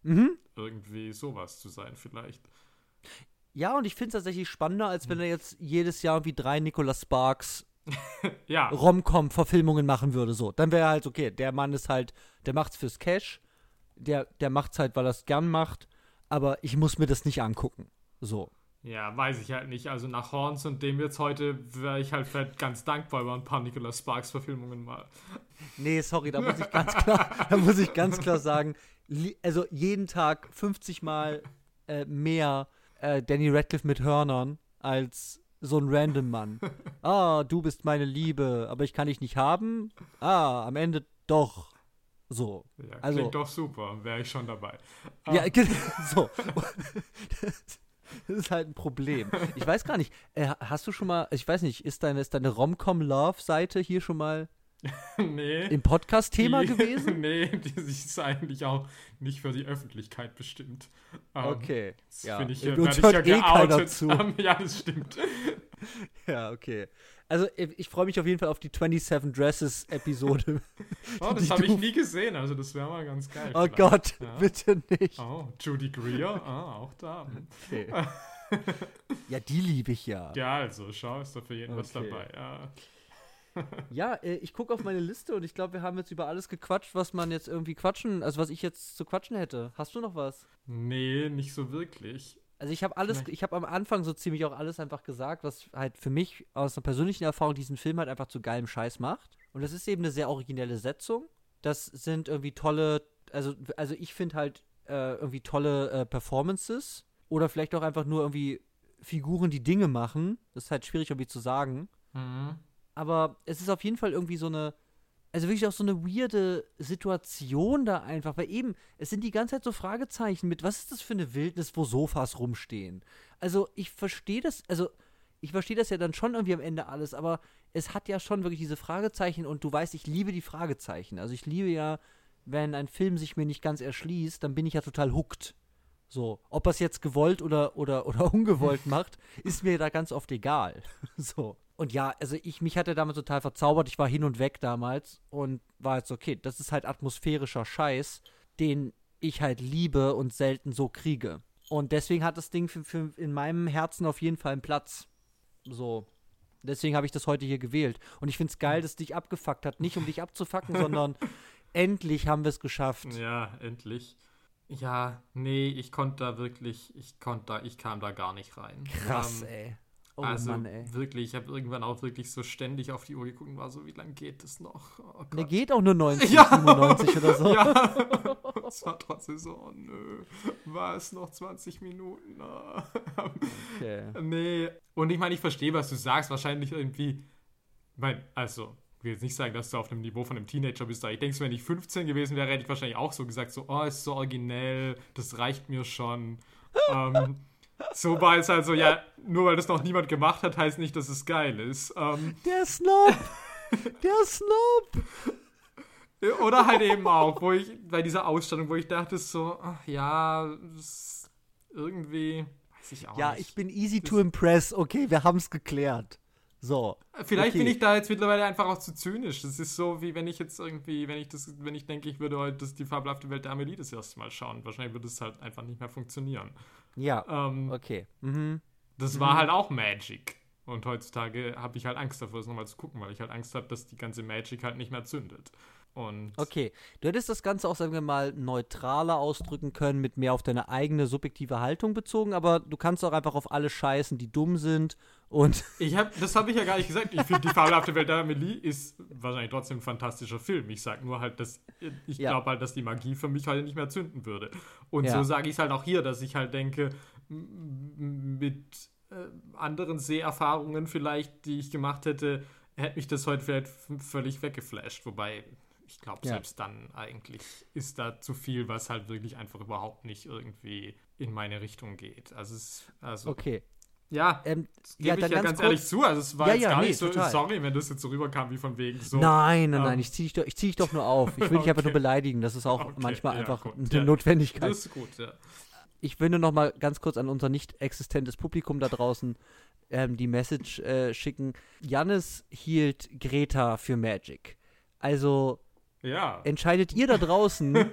Mhm. irgendwie sowas zu sein, vielleicht. Ja, und ich finde es tatsächlich spannender, als wenn er jetzt jedes Jahr irgendwie drei Nicholas Sparks Ja, Rom-Com-Verfilmungen machen würde. So, dann wäre halt okay, der Mann ist halt, der macht's fürs Cash, der, der macht's halt, weil er es gern macht, aber ich muss mir das nicht angucken. So. Ja, weiß ich halt nicht. Also nach Horns und dem jetzt heute wäre ich halt vielleicht ganz dankbar über ein paar Nicholas Sparks Verfilmungen mal. Nee, sorry, da muss ich ganz klar, da muss ich ganz klar sagen, also jeden Tag 50 Mal äh, mehr äh, Danny Radcliffe mit Hörnern als so ein random Mann. Ah, du bist meine Liebe, aber ich kann dich nicht haben. Ah, am Ende doch. So. Ja, Also- klingt doch super, wäre ich schon dabei. Ja, Ähm, ge- so. Das ist halt ein Problem. Ich weiß gar nicht, äh, hast du schon mal, ich weiß nicht, ist deine, ist deine Rom-Com-Love-Seite hier schon mal nee. im Podcast-Thema gewesen? nee, die ist eigentlich auch nicht für die Öffentlichkeit bestimmt. Ähm, Okay. das Ja. Finde ich, äh, werd ich ja eh geoutet. zu. Ähm, ja, das stimmt. Ja, okay. Also, ich ich freue mich auf jeden Fall auf die 27 Dresses-Episode. Oh, Die das habe ich nie gesehen, also das wäre mal ganz geil. Oh vielleicht. Gott, Ja. bitte nicht. Oh, Judy Greer, ah, auch da. Okay. ja, die liebe ich ja. Ja, also, schau, ist da für jeden was Okay. dabei. Ja. Ja, äh, ich gucke auf meine Liste und ich glaube, wir haben jetzt über alles gequatscht, was man jetzt irgendwie quatschen, also was ich jetzt zu quatschen hätte. Hast du noch was? Nee, nicht so wirklich. Also ich habe alles, ich habe am Anfang so ziemlich auch alles einfach gesagt, was halt für mich aus einer persönlichen Erfahrung diesen Film halt einfach zu geilem Scheiß macht. Und das ist eben eine sehr originelle Setzung. Das sind irgendwie tolle, also, also ich finde halt äh, irgendwie tolle äh, Performances oder vielleicht auch einfach nur irgendwie Figuren, die Dinge machen. Das ist halt schwierig irgendwie zu sagen. Mhm. Aber es ist auf jeden Fall irgendwie so eine, also wirklich auch so eine weirde Situation da einfach, weil eben, es sind die ganze Zeit so Fragezeichen mit, was ist das für eine Wildnis, wo Sofas rumstehen? Also ich verstehe das, also ich verstehe das ja dann schon irgendwie am Ende alles, aber es hat ja schon wirklich diese Fragezeichen und du weißt, ich liebe die Fragezeichen. Also ich liebe ja, wenn ein Film sich mir nicht ganz erschließt, dann bin ich ja total hooked. So, ob er es jetzt gewollt oder, oder, oder ungewollt macht, ist mir da ganz oft egal. So. Und ja, also ich, mich hat er damals total verzaubert. Ich war hin und weg damals und war jetzt okay, das ist halt atmosphärischer Scheiß, den ich halt liebe und selten so kriege. Und deswegen hat das Ding für, für in meinem Herzen auf jeden Fall einen Platz. So. Deswegen habe ich das heute hier gewählt. Und ich finde es geil, dass es dich abgefuckt hat. Nicht um dich abzufacken, sondern endlich haben wir es geschafft. Ja, endlich. Ja, nee, ich konnte da wirklich, ich konnte da, ich kam da gar nicht rein. Krass, Ähm, ey. Oh also Mann, ey. wirklich, ich habe irgendwann auch wirklich so ständig auf die Uhr geguckt und war so, wie lange geht das noch? Oh. Der geht auch nur 90, Ja. 97 oder so. Ja, es war trotzdem so, oh nö, war es noch 20 Minuten? Okay. Nee, und ich meine, ich verstehe, was du sagst, wahrscheinlich irgendwie, mein, also, ich will jetzt nicht sagen, dass du auf dem Niveau von einem Teenager bist, aber ich denke, wenn ich 15 gewesen wäre, hätte ich wahrscheinlich auch so gesagt, so, oh, ist so originell, das reicht mir schon. ähm, so war es also, ja, nur weil das noch niemand gemacht hat, heißt nicht, dass es geil ist. Ähm, Der Snob! Der Snob! Oder halt eben auch, wo ich bei dieser Ausstellung, wo ich dachte so, ach ja, das irgendwie, weiß ich auch Ja, nicht. ich bin easy to impress. Okay, wir haben es geklärt. So. Vielleicht okay. bin ich da jetzt mittlerweile einfach auch zu zynisch. Das ist so, wie wenn ich jetzt irgendwie, wenn ich das, wenn ich denke, ich würde heute das, die fabelhafte Welt der Amelie das erste Mal schauen. Wahrscheinlich würde es halt einfach nicht mehr funktionieren. Ja, Ähm, okay. Mhm. Das war halt auch Magic. Und heutzutage habe ich halt Angst davor, das nochmal zu gucken, weil ich halt Angst habe, dass die ganze Magic halt nicht mehr zündet. Und Okay. Du hättest das Ganze auch, sagen wir mal, neutraler ausdrücken können, mit mehr auf deine eigene subjektive Haltung bezogen, aber du kannst auch einfach auf alle scheißen, die dumm sind und Ich hab, das habe ich ja gar nicht gesagt. Ich finde, die fabelhafte Welt der Amelie ist wahrscheinlich trotzdem ein fantastischer Film. Ich sage nur halt, dass ich Ja. glaube halt, dass die Magie für mich halt nicht mehr zünden würde. Und Ja. so sage ich es halt auch hier, dass ich halt denke, mit äh, anderen Seherfahrungen vielleicht, die ich gemacht hätte, hätte mich das heute vielleicht völlig weggeflasht. Wobei, ich glaube, Ja. selbst dann eigentlich ist da zu viel, was halt wirklich einfach überhaupt nicht irgendwie in meine Richtung geht. Also, es, also okay. ja, Ähm, das gebe ja, ich ja ganz ganz ehrlich zu. Also es war Ja, jetzt ja, gar nee, nicht so, total. sorry, wenn das jetzt so rüberkam wie von wegen so. Nein, nein, ähm, nein, ich ziehe dich, doch- ich zieh dich doch nur auf. Ich will dich einfach nur Okay. beleidigen. Das ist auch Okay, manchmal ja, einfach gut, eine ja. Notwendigkeit. Das ist gut, ja. ich will nur noch mal ganz kurz an unser nicht existentes Publikum da draußen ähm, die Message äh, schicken. Jannis hielt Greta für Magic. Also Ja. entscheidet ihr da draußen,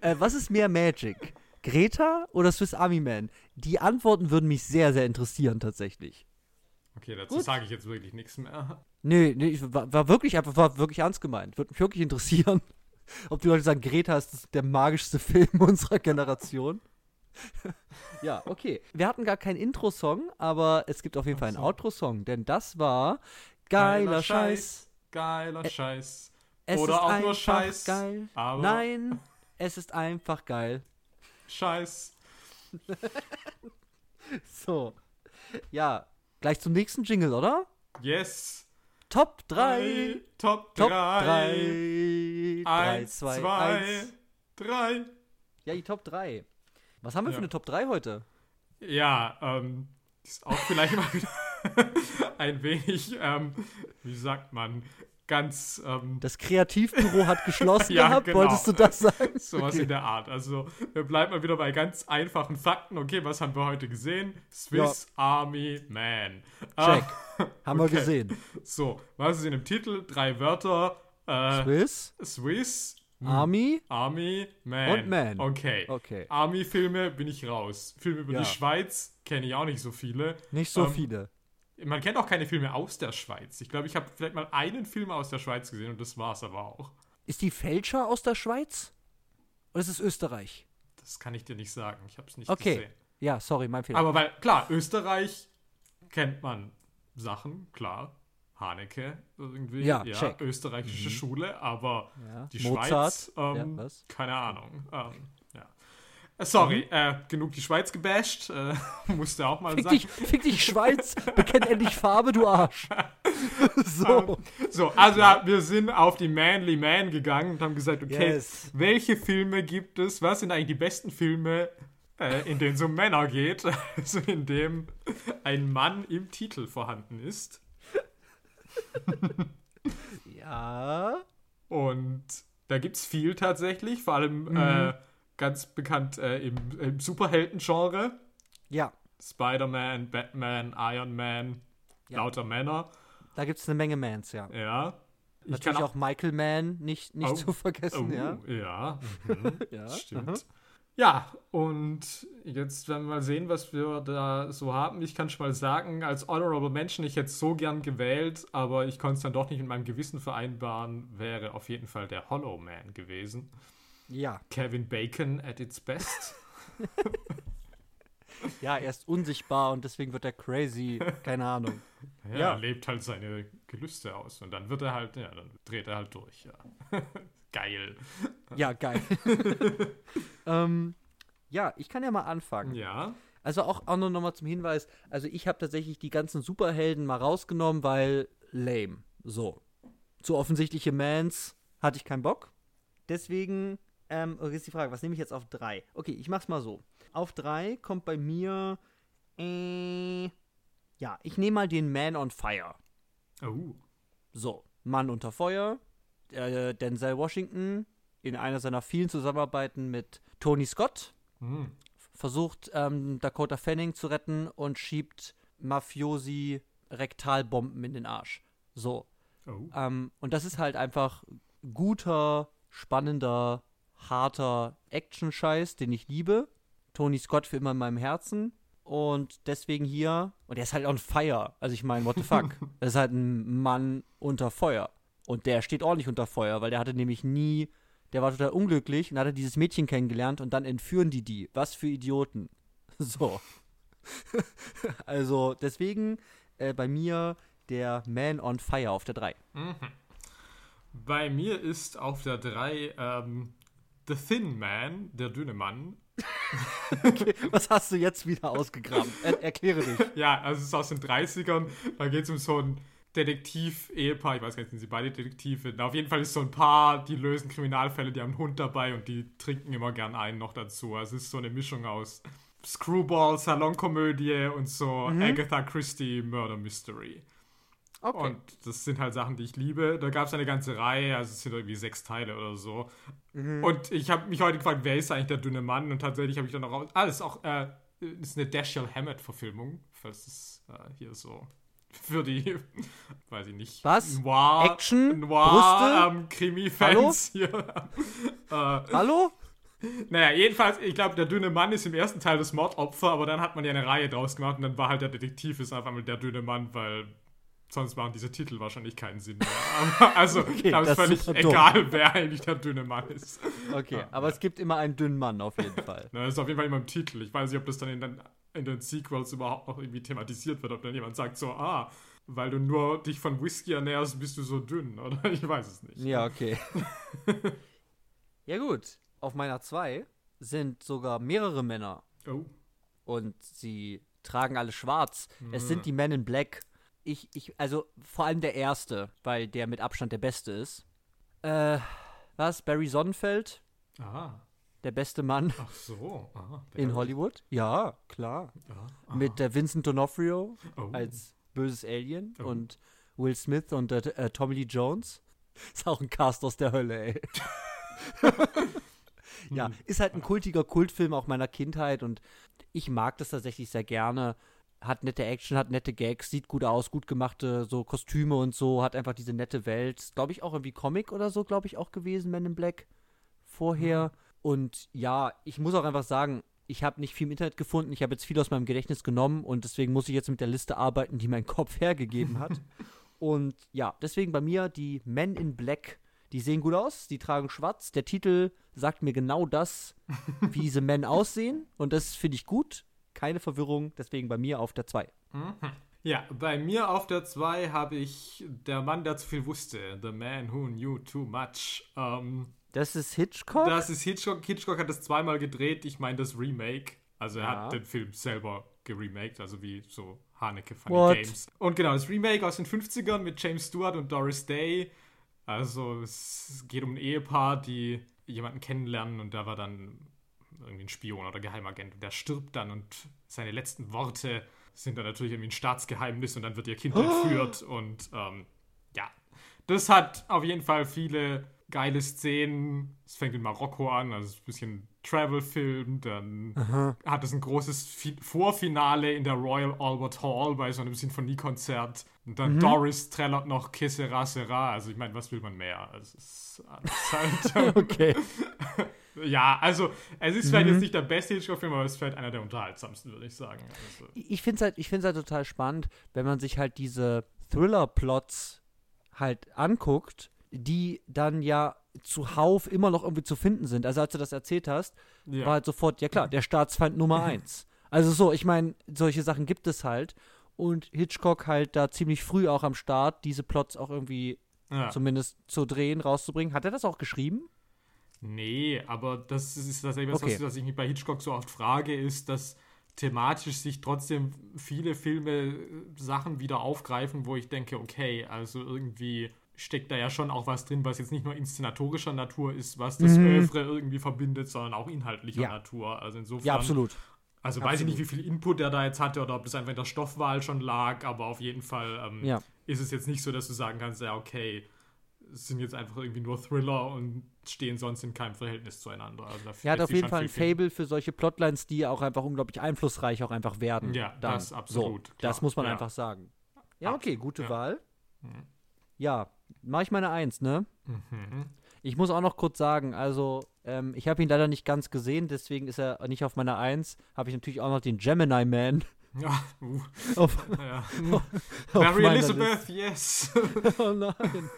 äh, was ist mehr Magic? Greta oder Swiss Army Man? Die Antworten würden mich sehr, sehr interessieren tatsächlich. Okay, dazu sage ich jetzt wirklich nichts mehr. Nee, nee, war, war wirklich einfach, war wirklich ernst gemeint. Würde mich wirklich interessieren, ob die Leute sagen, Greta ist der magischste Film unserer Generation. ja, okay. Wir hatten gar keinen Intro-Song, aber es gibt auf jeden Ach Fall einen so. Outro-Song, denn das war geiler, Geiler Scheiß. Geiler Scheiß. Es Oder auch nur Scheiß, geil. aber- Nein, es ist einfach geil. Scheiß. So. Ja, gleich zum nächsten Jingle, oder? Yes. Top 3. Top Top 3. 3. 3, 1, 2, 2, 1. 3. Ja, die Top 3. Was haben wir Ja. für eine Top 3 heute? Ja, ähm, ist auch vielleicht mal wieder ein wenig, ähm, wie sagt man, ganz, ähm, Das Kreativbüro hat geschlossen Ja, gehabt. genau. Wolltest du das sagen? sowas Okay. in der Art. Also, wir bleiben mal wieder bei ganz einfachen Fakten. Okay, was haben wir heute gesehen? Swiss Army Man. Check. Ah, Haben wir okay. gesehen. so, was ist in dem Titel? Drei Wörter. Äh, Swiss, Swiss, Army. Army, Man. Und Man. Okay. Okay. Army-Filme bin ich raus. Filme über Ja. die Schweiz kenne ich auch nicht so viele. Nicht so Ähm, viele. Man kennt auch keine Filme aus der Schweiz. Ich glaube, ich habe vielleicht mal einen Film aus der Schweiz gesehen und das war's aber auch. Ist die Fälscher aus der Schweiz? Oder ist es Österreich? Das kann ich dir nicht sagen. Ich habe es nicht Okay. gesehen. Ja, sorry, mein Fehler. Aber weil, klar, Österreich kennt man Sachen, klar. Haneke irgendwie. Ja, check. Österreichische Schule, aber ja. die Mozart. Schweiz, ähm, ja, was? keine Ahnung. Ähm, ja. Äh, Sorry, Mhm. äh, genug die Schweiz gebasht. Äh, musste auch mal Fick sagen. dich, fick dich, Schweiz. Bekenn endlich Farbe, du Arsch. so. So, also ja, wir sind auf die Manly Man gegangen und haben gesagt, okay, Yes. welche Filme gibt es? Was sind eigentlich die besten Filme, äh, in denen es um Männer geht? Also in dem ein Mann im Titel vorhanden ist. Ja. Und da gibt es viel tatsächlich, vor allem Mhm. Ganz bekannt äh, im, im Superhelden-Genre. Ja. Spider-Man, Batman, Iron Man, Ja. lauter Männer. Da gibt es eine Menge Mans, ja. Ja. Ich Natürlich kann auch, Michael Mann, nicht, nicht Oh. zu vergessen, Oh, ja. ja. Mhm. ja. Stimmt. aha. Ja, und jetzt werden wir mal sehen, was wir da so haben. Ich kann schon mal sagen, als Honorable Mention, ich hätte es so gern gewählt, aber ich konnte es dann doch nicht mit meinem Gewissen vereinbaren, wäre auf jeden Fall der Hollow Man gewesen. Ja. Kevin Bacon at its best. Ja, er ist unsichtbar und deswegen wird er crazy. Keine Ahnung. Ja, Ja. er lebt halt seine Gelüste aus und dann wird er halt, ja, dann dreht er halt durch, ja. Geil. Ja, geil. ähm, ja, ich kann ja mal anfangen. Ja. Also auch, auch nur nochmal zum Hinweis. Also ich habe tatsächlich die ganzen Superhelden mal rausgenommen, weil lame. So. Zu offensichtliche Mans hatte ich keinen Bock. Deswegen ähm, ist die Frage, was nehme ich jetzt auf drei? Okay, ich mach's mal so. Auf drei kommt bei mir äh, ja, ich nehme mal den Man on Fire. Oh. So, Mann unter Feuer. Äh, Denzel Washington in einer seiner vielen Zusammenarbeiten mit Tony Scott Hm. versucht ähm, Dakota Fanning zu retten und schiebt Mafiosi Rektalbomben in den Arsch. So. Oh. Ähm, und das ist halt einfach guter, spannender, harter Action-Scheiß, den ich liebe. Tony Scott für immer in meinem Herzen. Und deswegen hier, und er ist halt on fire. Also ich meine, what the fuck? Das ist halt ein Mann unter Feuer. Und der steht ordentlich unter Feuer, weil der hatte nämlich nie, der war total unglücklich und hatte dieses Mädchen kennengelernt und dann entführen die die. Was für Idioten. So. also deswegen äh, bei mir der Man on Fire auf der 3. Mhm. Bei mir ist auf der 3 ähm, The Thin Man, der dünne Mann. Was hast du jetzt wieder ausgegraben? Er erkläre dich. Ja, also es ist aus den 30ern. Da geht es um so ein Detektiv-Ehepaar. Ich weiß gar nicht, sind sie beide Detektive? Na, auf jeden Fall ist so ein Paar, die lösen Kriminalfälle, die haben einen Hund dabei und die trinken immer gern einen noch dazu. Also es ist so eine Mischung aus Screwball, Salonkomödie und so Agatha Christie Murder Mystery. Okay. Und das sind halt Sachen, die ich liebe. Da gab es eine ganze Reihe, also es sind irgendwie sechs Teile oder so. Und ich habe mich heute gefragt, wer ist eigentlich der dünne Mann? Und tatsächlich habe ich dann noch raus. Ah, das ist auch äh, ist eine Dashiell Hammett-Verfilmung, falls es äh, hier so für die, weiß ich nicht, Was? Noir, Action? Noir, ähm, Krimi-Fans hier. äh, Hallo? naja, jedenfalls, ich glaube, der dünne Mann ist im ersten Teil das Mordopfer, aber dann hat man ja eine Reihe draus gemacht und dann war halt der Detektiv ist einfach mal der dünne Mann, weil sonst machen diese Titel wahrscheinlich keinen Sinn mehr. Aber, also, ich glaube, es ist völlig ist super dumm. egal, wer eigentlich der dünne Mann ist. Okay, aber es gibt immer einen dünnen Mann auf jeden Fall. Na, Das ist auf jeden Fall immer im Titel. Ich weiß nicht, ob das dann in den, in den Sequels überhaupt noch irgendwie thematisiert wird, ob dann jemand sagt so, ah, weil du nur dich von Whisky ernährst, bist du so dünn, oder? Ich weiß es nicht. Ja, okay. ja gut, auf meiner 2 sind sogar mehrere Männer Oh. und sie tragen alle schwarz. Es sind die Men in Black. Ich, ich, also vor allem der erste, weil der mit Abstand der beste ist. Äh, was? Barry Sonnenfeld? Aha. Der beste Mann Ach so. Aha. in Hollywood? Ja, klar. Ja. Mit äh, Vincent D'Onofrio Oh. als böses Alien Oh. und Will Smith und äh, äh, Tommy Lee Jones. Ist auch ein Cast aus der Hölle, ey. ja, Hm. ist halt ein kultiger Kultfilm auch meiner Kindheit und ich mag das tatsächlich sehr gerne. Hat nette Action, hat nette Gags, sieht gut aus, gut gemachte so Kostüme und so, hat einfach diese nette Welt. Glaube ich auch irgendwie Comic oder so, glaube ich auch gewesen, Men in Black vorher. Und ja, ich muss auch einfach sagen, ich habe nicht viel im Internet gefunden. Ich habe jetzt viel aus meinem Gedächtnis genommen und deswegen muss ich jetzt mit der Liste arbeiten, die mein Kopf hergegeben hat. und ja, deswegen bei mir die Men in Black. Die sehen gut aus, die tragen schwarz. Der Titel sagt mir genau das, wie diese Men aussehen. Und das finde ich gut. Keine Verwirrung, deswegen bei mir auf der 2. Mhm. Ja, bei mir auf der 2 habe ich Der Mann, der zu viel wusste. The Man Who Knew Too Much. Ähm, Das ist Hitchcock? das ist Hitchcock. Hitchcock hat das zweimal gedreht. Ich meine das Remake. Also er Ja. hat den Film selber geremaked, also wie so Haneke Funny What? Games. Und genau, das Remake aus den 50ern mit James Stewart und Doris Day. Also es geht um ein Ehepaar, die jemanden kennenlernen und da war dann irgendwie ein Spion oder Geheimagent und der stirbt dann und seine letzten Worte sind dann natürlich irgendwie ein Staatsgeheimnis und dann wird ihr Kind entführt und ähm, ja, das hat auf jeden Fall viele geile Szenen. Es fängt in Marokko an, also ein bisschen Travel-Film. Dann hat es ein großes Fi Vorfinale in der Royal Albert Hall bei so einem Sinfoniekonzert. Und dann Doris trällert noch Que sera. Also ich meine, was will man mehr? Also es ist alles halt, okay. ja, also es ist vielleicht jetzt nicht der beste Hitchcock-Film, aber es ist vielleicht einer der unterhaltsamsten, würde ich sagen. Also, ich finde es halt, ich find's halt total spannend, wenn man sich halt diese Thriller-Plots halt anguckt, die dann ja zuhauf immer noch irgendwie zu finden sind. Also als du das erzählt hast, ja. war halt sofort, ja klar, der Staatsfeind Nummer eins. Also so, ich meine, solche Sachen gibt es halt. Und Hitchcock halt da ziemlich früh auch am Start, diese Plots auch irgendwie ja. zumindest zu drehen, rauszubringen. Hat er das auch geschrieben? Nee, aber das ist tatsächlich was, Okay. was, was ich mich bei Hitchcock so oft frage, ist, dass thematisch sich trotzdem viele Filme äh, Sachen wieder aufgreifen, wo ich denke, okay, also irgendwie steckt da ja schon auch was drin, was jetzt nicht nur inszenatorischer Natur ist, was das Mhm. Övre irgendwie verbindet, sondern auch inhaltlicher Ja. Natur. Also insofern. Ja, absolut. Also weiß ich Absolut. nicht, wie viel Input er da jetzt hatte oder ob das einfach in der Stoffwahl schon lag, aber auf jeden Fall ähm, Ja. ist es jetzt nicht so, dass du sagen kannst, ja, okay, sind jetzt einfach irgendwie nur Thriller und stehen sonst in keinem Verhältnis zueinander. Also da Er hat auf jeden Fall ein. Fable für solche Plotlines, die auch einfach unglaublich einflussreich auch einfach werden. Ja, dann. das absolut, So, das muss man ja. einfach sagen. Ja, okay, gute Ja. Wahl. Mhm. Ja, mache ich meine Eins, ne? Mhm. Ich muss auch noch kurz sagen, also ähm, ich habe ihn leider nicht ganz gesehen, deswegen ist er nicht auf meiner Eins. Habe ich natürlich auch noch den Gemini Man Ja, uh, auf, ja. auf Mary Elizabeth, yes. Liste. Oh nein.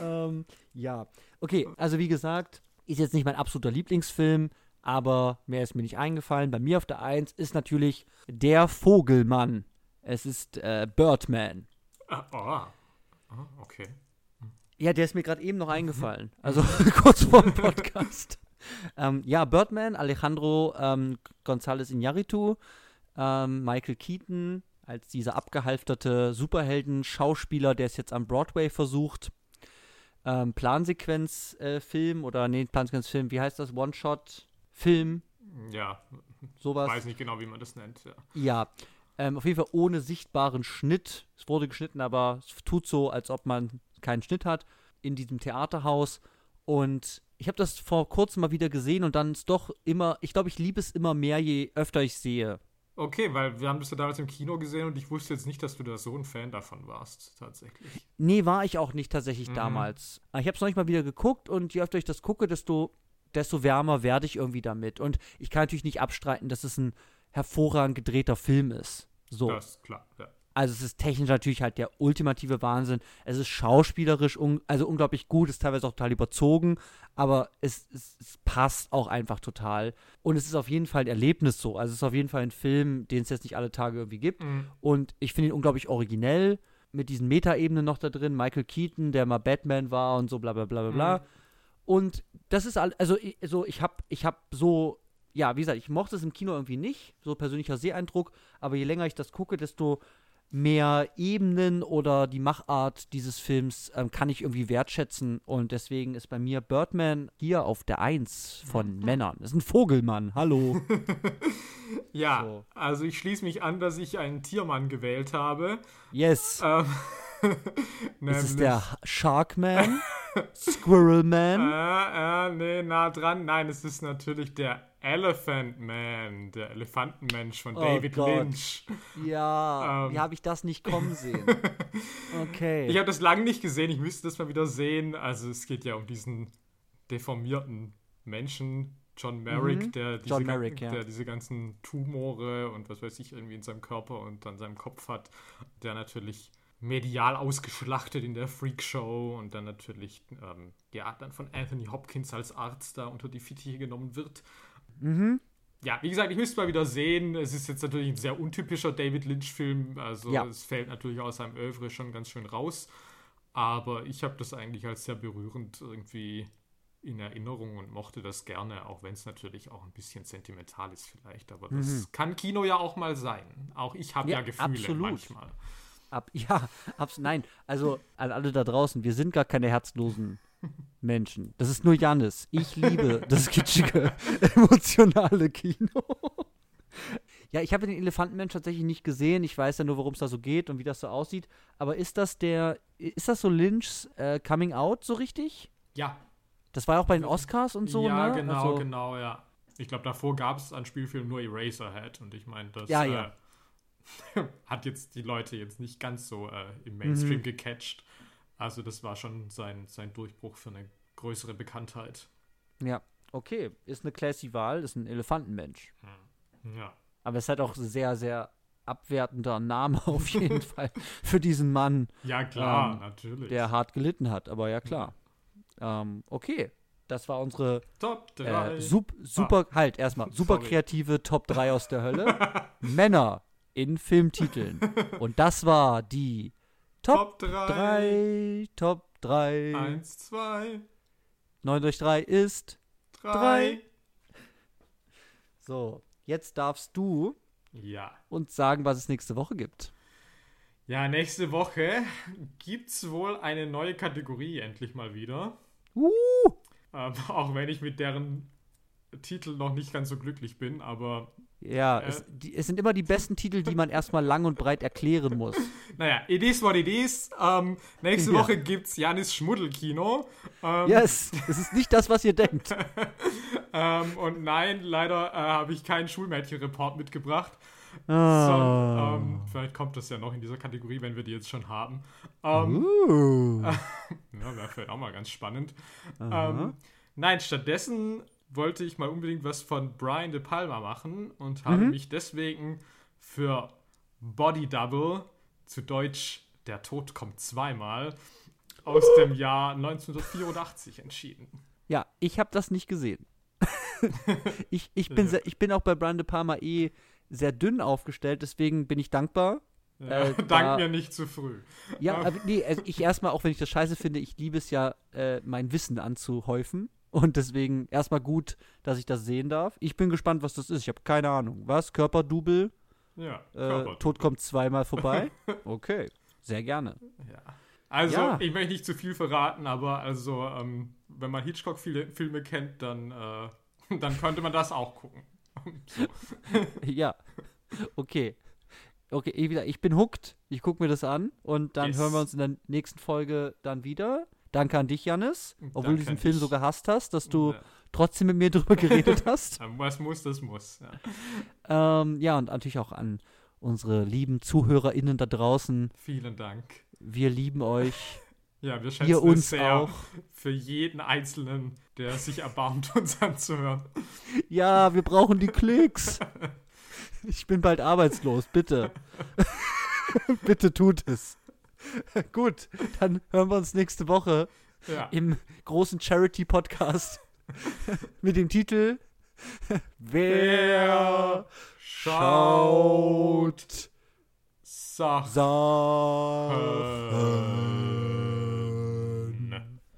ähm, ja, okay, also wie gesagt, ist jetzt nicht mein absoluter Lieblingsfilm, aber mehr ist mir nicht eingefallen. Bei mir auf der Eins ist natürlich Der Vogelmann. Es ist äh, Birdman. ah, oh. Ah, okay. Ja, der ist mir gerade eben noch eingefallen. Also kurz vor dem Podcast. ähm, ja, Birdman, Alejandro ähm, González Iñárritu, ähm, Michael Keaton als dieser abgehalfterte Superhelden-Schauspieler, der es jetzt am Broadway versucht. Ähm, Plansequenz-Film oder nee, Plansequenz-Film, wie heißt das? One-Shot-Film, Ja, sowas. weiß nicht genau, wie man das nennt. Ja. Ja, ähm, auf jeden Fall ohne sichtbaren Schnitt. Es wurde geschnitten, aber es tut so, als ob man keinen Schnitt hat in diesem Theaterhaus. Und ich habe das vor kurzem mal wieder gesehen und dann ist doch immer, ich glaube, ich liebe es immer mehr, je öfter ich sehe. Okay, weil wir haben das ja damals im Kino gesehen und ich wusste jetzt nicht, dass du da so ein Fan davon warst, tatsächlich. Nee, war ich auch nicht tatsächlich Mhm. damals. Aber Ich habe es neulich mal wieder geguckt und je öfter ich das gucke, desto, desto wärmer werde ich irgendwie damit. Und ich kann natürlich nicht abstreiten, dass es ein hervorragend gedrehter Film ist. So. Das ist klar, ja. Also es ist technisch natürlich halt der ultimative Wahnsinn. Es ist schauspielerisch un also unglaublich gut, ist teilweise auch total überzogen, aber es, es, es passt auch einfach total. Und es ist auf jeden Fall ein Erlebnis so. Also es ist auf jeden Fall ein Film, den es jetzt nicht alle Tage irgendwie gibt. Mhm. Und ich finde ihn unglaublich originell, mit diesen Metaebenen noch da drin. Michael Keaton, der mal Batman war und so bla bla bla bla bla. Mhm. Und das ist also ich, so, ich habe ich hab so, ja, wie gesagt, ich mochte es im Kino irgendwie nicht, so persönlicher Seeeindruck, aber je länger ich das gucke, desto mehr Ebenen oder die Machart dieses Films ähm, kann ich irgendwie wertschätzen und deswegen ist bei mir Birdman hier auf der Eins von Männern. Das ist ein Vogelmann, hallo. Ja, So. also ich schließe mich an, dass ich einen Tiermann gewählt habe. Yes. Ähm, Ist es der Sharkman? Squirrelman? Äh, äh, nee, nah dran. Nein, es ist natürlich der Elephant Man, der Elefantenmensch von Oh David Gott. Lynch. Ja, ähm. wie habe ich das nicht kommen sehen? Okay. Ich habe das lange nicht gesehen, ich müsste das mal wieder sehen. Also es geht ja um diesen deformierten Menschen, John Merrick, Mhm. der, diese, John Merrick, ja. der diese ganzen Tumore und was weiß ich irgendwie in seinem Körper und an seinem Kopf hat, der natürlich medial ausgeschlachtet in der Freakshow und dann natürlich ähm, ja dann von Anthony Hopkins als Arzt da unter die Fittiche genommen wird. mhm. Ja, wie gesagt, ich müsste mal wieder sehen. Es ist jetzt natürlich ein sehr untypischer David Lynch-Film. Also Ja. es fällt natürlich aus seinem Övre schon ganz schön raus. Aber ich habe das eigentlich als sehr berührend irgendwie in Erinnerung und mochte das gerne, auch wenn es natürlich auch ein bisschen sentimental ist vielleicht. Aber das Mhm. kann Kino ja auch mal sein. Auch ich habe ja, Ja, Gefühle absolut. manchmal. Ab, ja, abs nein, also an alle da draußen, wir sind gar keine herzlosen Menschen. Das ist nur Jannis. Ich liebe das kitschige, emotionale Kino. Ja, ich habe den Elefantenmensch tatsächlich nicht gesehen. Ich weiß ja nur, worum es da so geht und wie das so aussieht. Aber ist das der, ist das so Lynchs äh, Coming Out so richtig? Ja, Das war ja auch bei den Oscars und so, ja, ne? genau, also, genau, ja. Ich glaube, davor gab es an Spielfilmen nur Eraserhead und ich meine, das Ja, äh, ja. hat jetzt die Leute jetzt nicht ganz so äh, im Mainstream Mhm. gecatcht. Also das war schon sein, sein Durchbruch für eine größere Bekanntheit. Ja, okay. Ist eine classy Wahl, ist ein Elefantenmensch. Ja. Aber es hat auch sehr, sehr abwertender Name auf jeden Fall für diesen Mann, Ja, klar, Ähm, natürlich. der hart gelitten hat. Aber ja, klar. Ähm, okay. Das war unsere Top 3. äh, sup super, halt erstmal, super Sorry. kreative Top 3 aus der Hölle. Männer in Filmtiteln. Und das war die Top Top 3. 3. Top 3. 1, 2, 9 durch 3 ist. 3. Drei. So, jetzt darfst du Ja. uns sagen, was es nächste Woche gibt. Ja, nächste Woche gibt's wohl eine neue Kategorie endlich mal wieder. Uh, Ähm, auch wenn ich mit deren Titel noch nicht ganz so glücklich bin, aber ja, Äh. es, die, es sind immer die besten Titel, die man erstmal lang und breit erklären muss. naja, it is what it is. Ähm, nächste Ja. Woche gibt's Janis Schmuddelkino. Ähm, Ja, es, ist nicht das, was ihr denkt. ähm, und nein, leider äh, habe ich keinen Schulmädchenreport mitgebracht. Ah. So, ähm, vielleicht kommt das ja noch in dieser Kategorie, wenn wir die jetzt schon haben. Ähm, Uh. Ja, wäre vielleicht auch mal ganz spannend. Aha. Ähm, nein, stattdessen wollte ich mal unbedingt was von Brian De Palma machen und habe Mhm. mich deswegen für Body Double, zu Deutsch Der Tod kommt zweimal, aus dem Jahr 1984 entschieden. Ja, ich habe das nicht gesehen. ich, ich, bin Ja. sehr, ich bin auch bei Brian De Palma eh sehr dünn aufgestellt, deswegen bin ich dankbar. Ja, Äh, dank da- mir nicht zu früh. Ja, aber nee, also ich erstmal, auch wenn ich das scheiße finde, ich liebe es ja, äh, mein Wissen anzuhäufen. Und deswegen erstmal gut, dass ich das sehen darf. Ich bin gespannt, was das ist. Ich habe keine Ahnung. Was? Körperdouble? Ja, Äh, Körper- Tod kommt zweimal vorbei? Okay, sehr gerne. Ja. Also, Ja. ich möchte nicht zu viel verraten, aber also, ähm, wenn man Hitchcock-Filme kennt, dann, äh, dann könnte man das auch gucken. so. ja, okay. Okay, ich, wieder, ich bin hooked. Ich gucke mir das an und dann Yes. hören wir uns in der nächsten Folge dann wieder. Danke an dich, Janis. Obwohl Danke du diesen Film so gehasst hast, dass du Ja. trotzdem mit mir drüber geredet hast. Was muss, das muss. Ja. ähm, ja, und natürlich auch an unsere lieben ZuhörerInnen da draußen. Vielen Dank. Wir lieben euch. Ja, wir schätzen Ihr es uns sehr auch. für jeden Einzelnen, der sich erbarmt, uns anzuhören. Ja, wir brauchen die Klicks. Ich bin bald arbeitslos, bitte. bitte tut es. Gut, dann hören wir uns nächste Woche Ja. im großen Charity-Podcast mit dem Titel Wer schaut Sachen. Sachen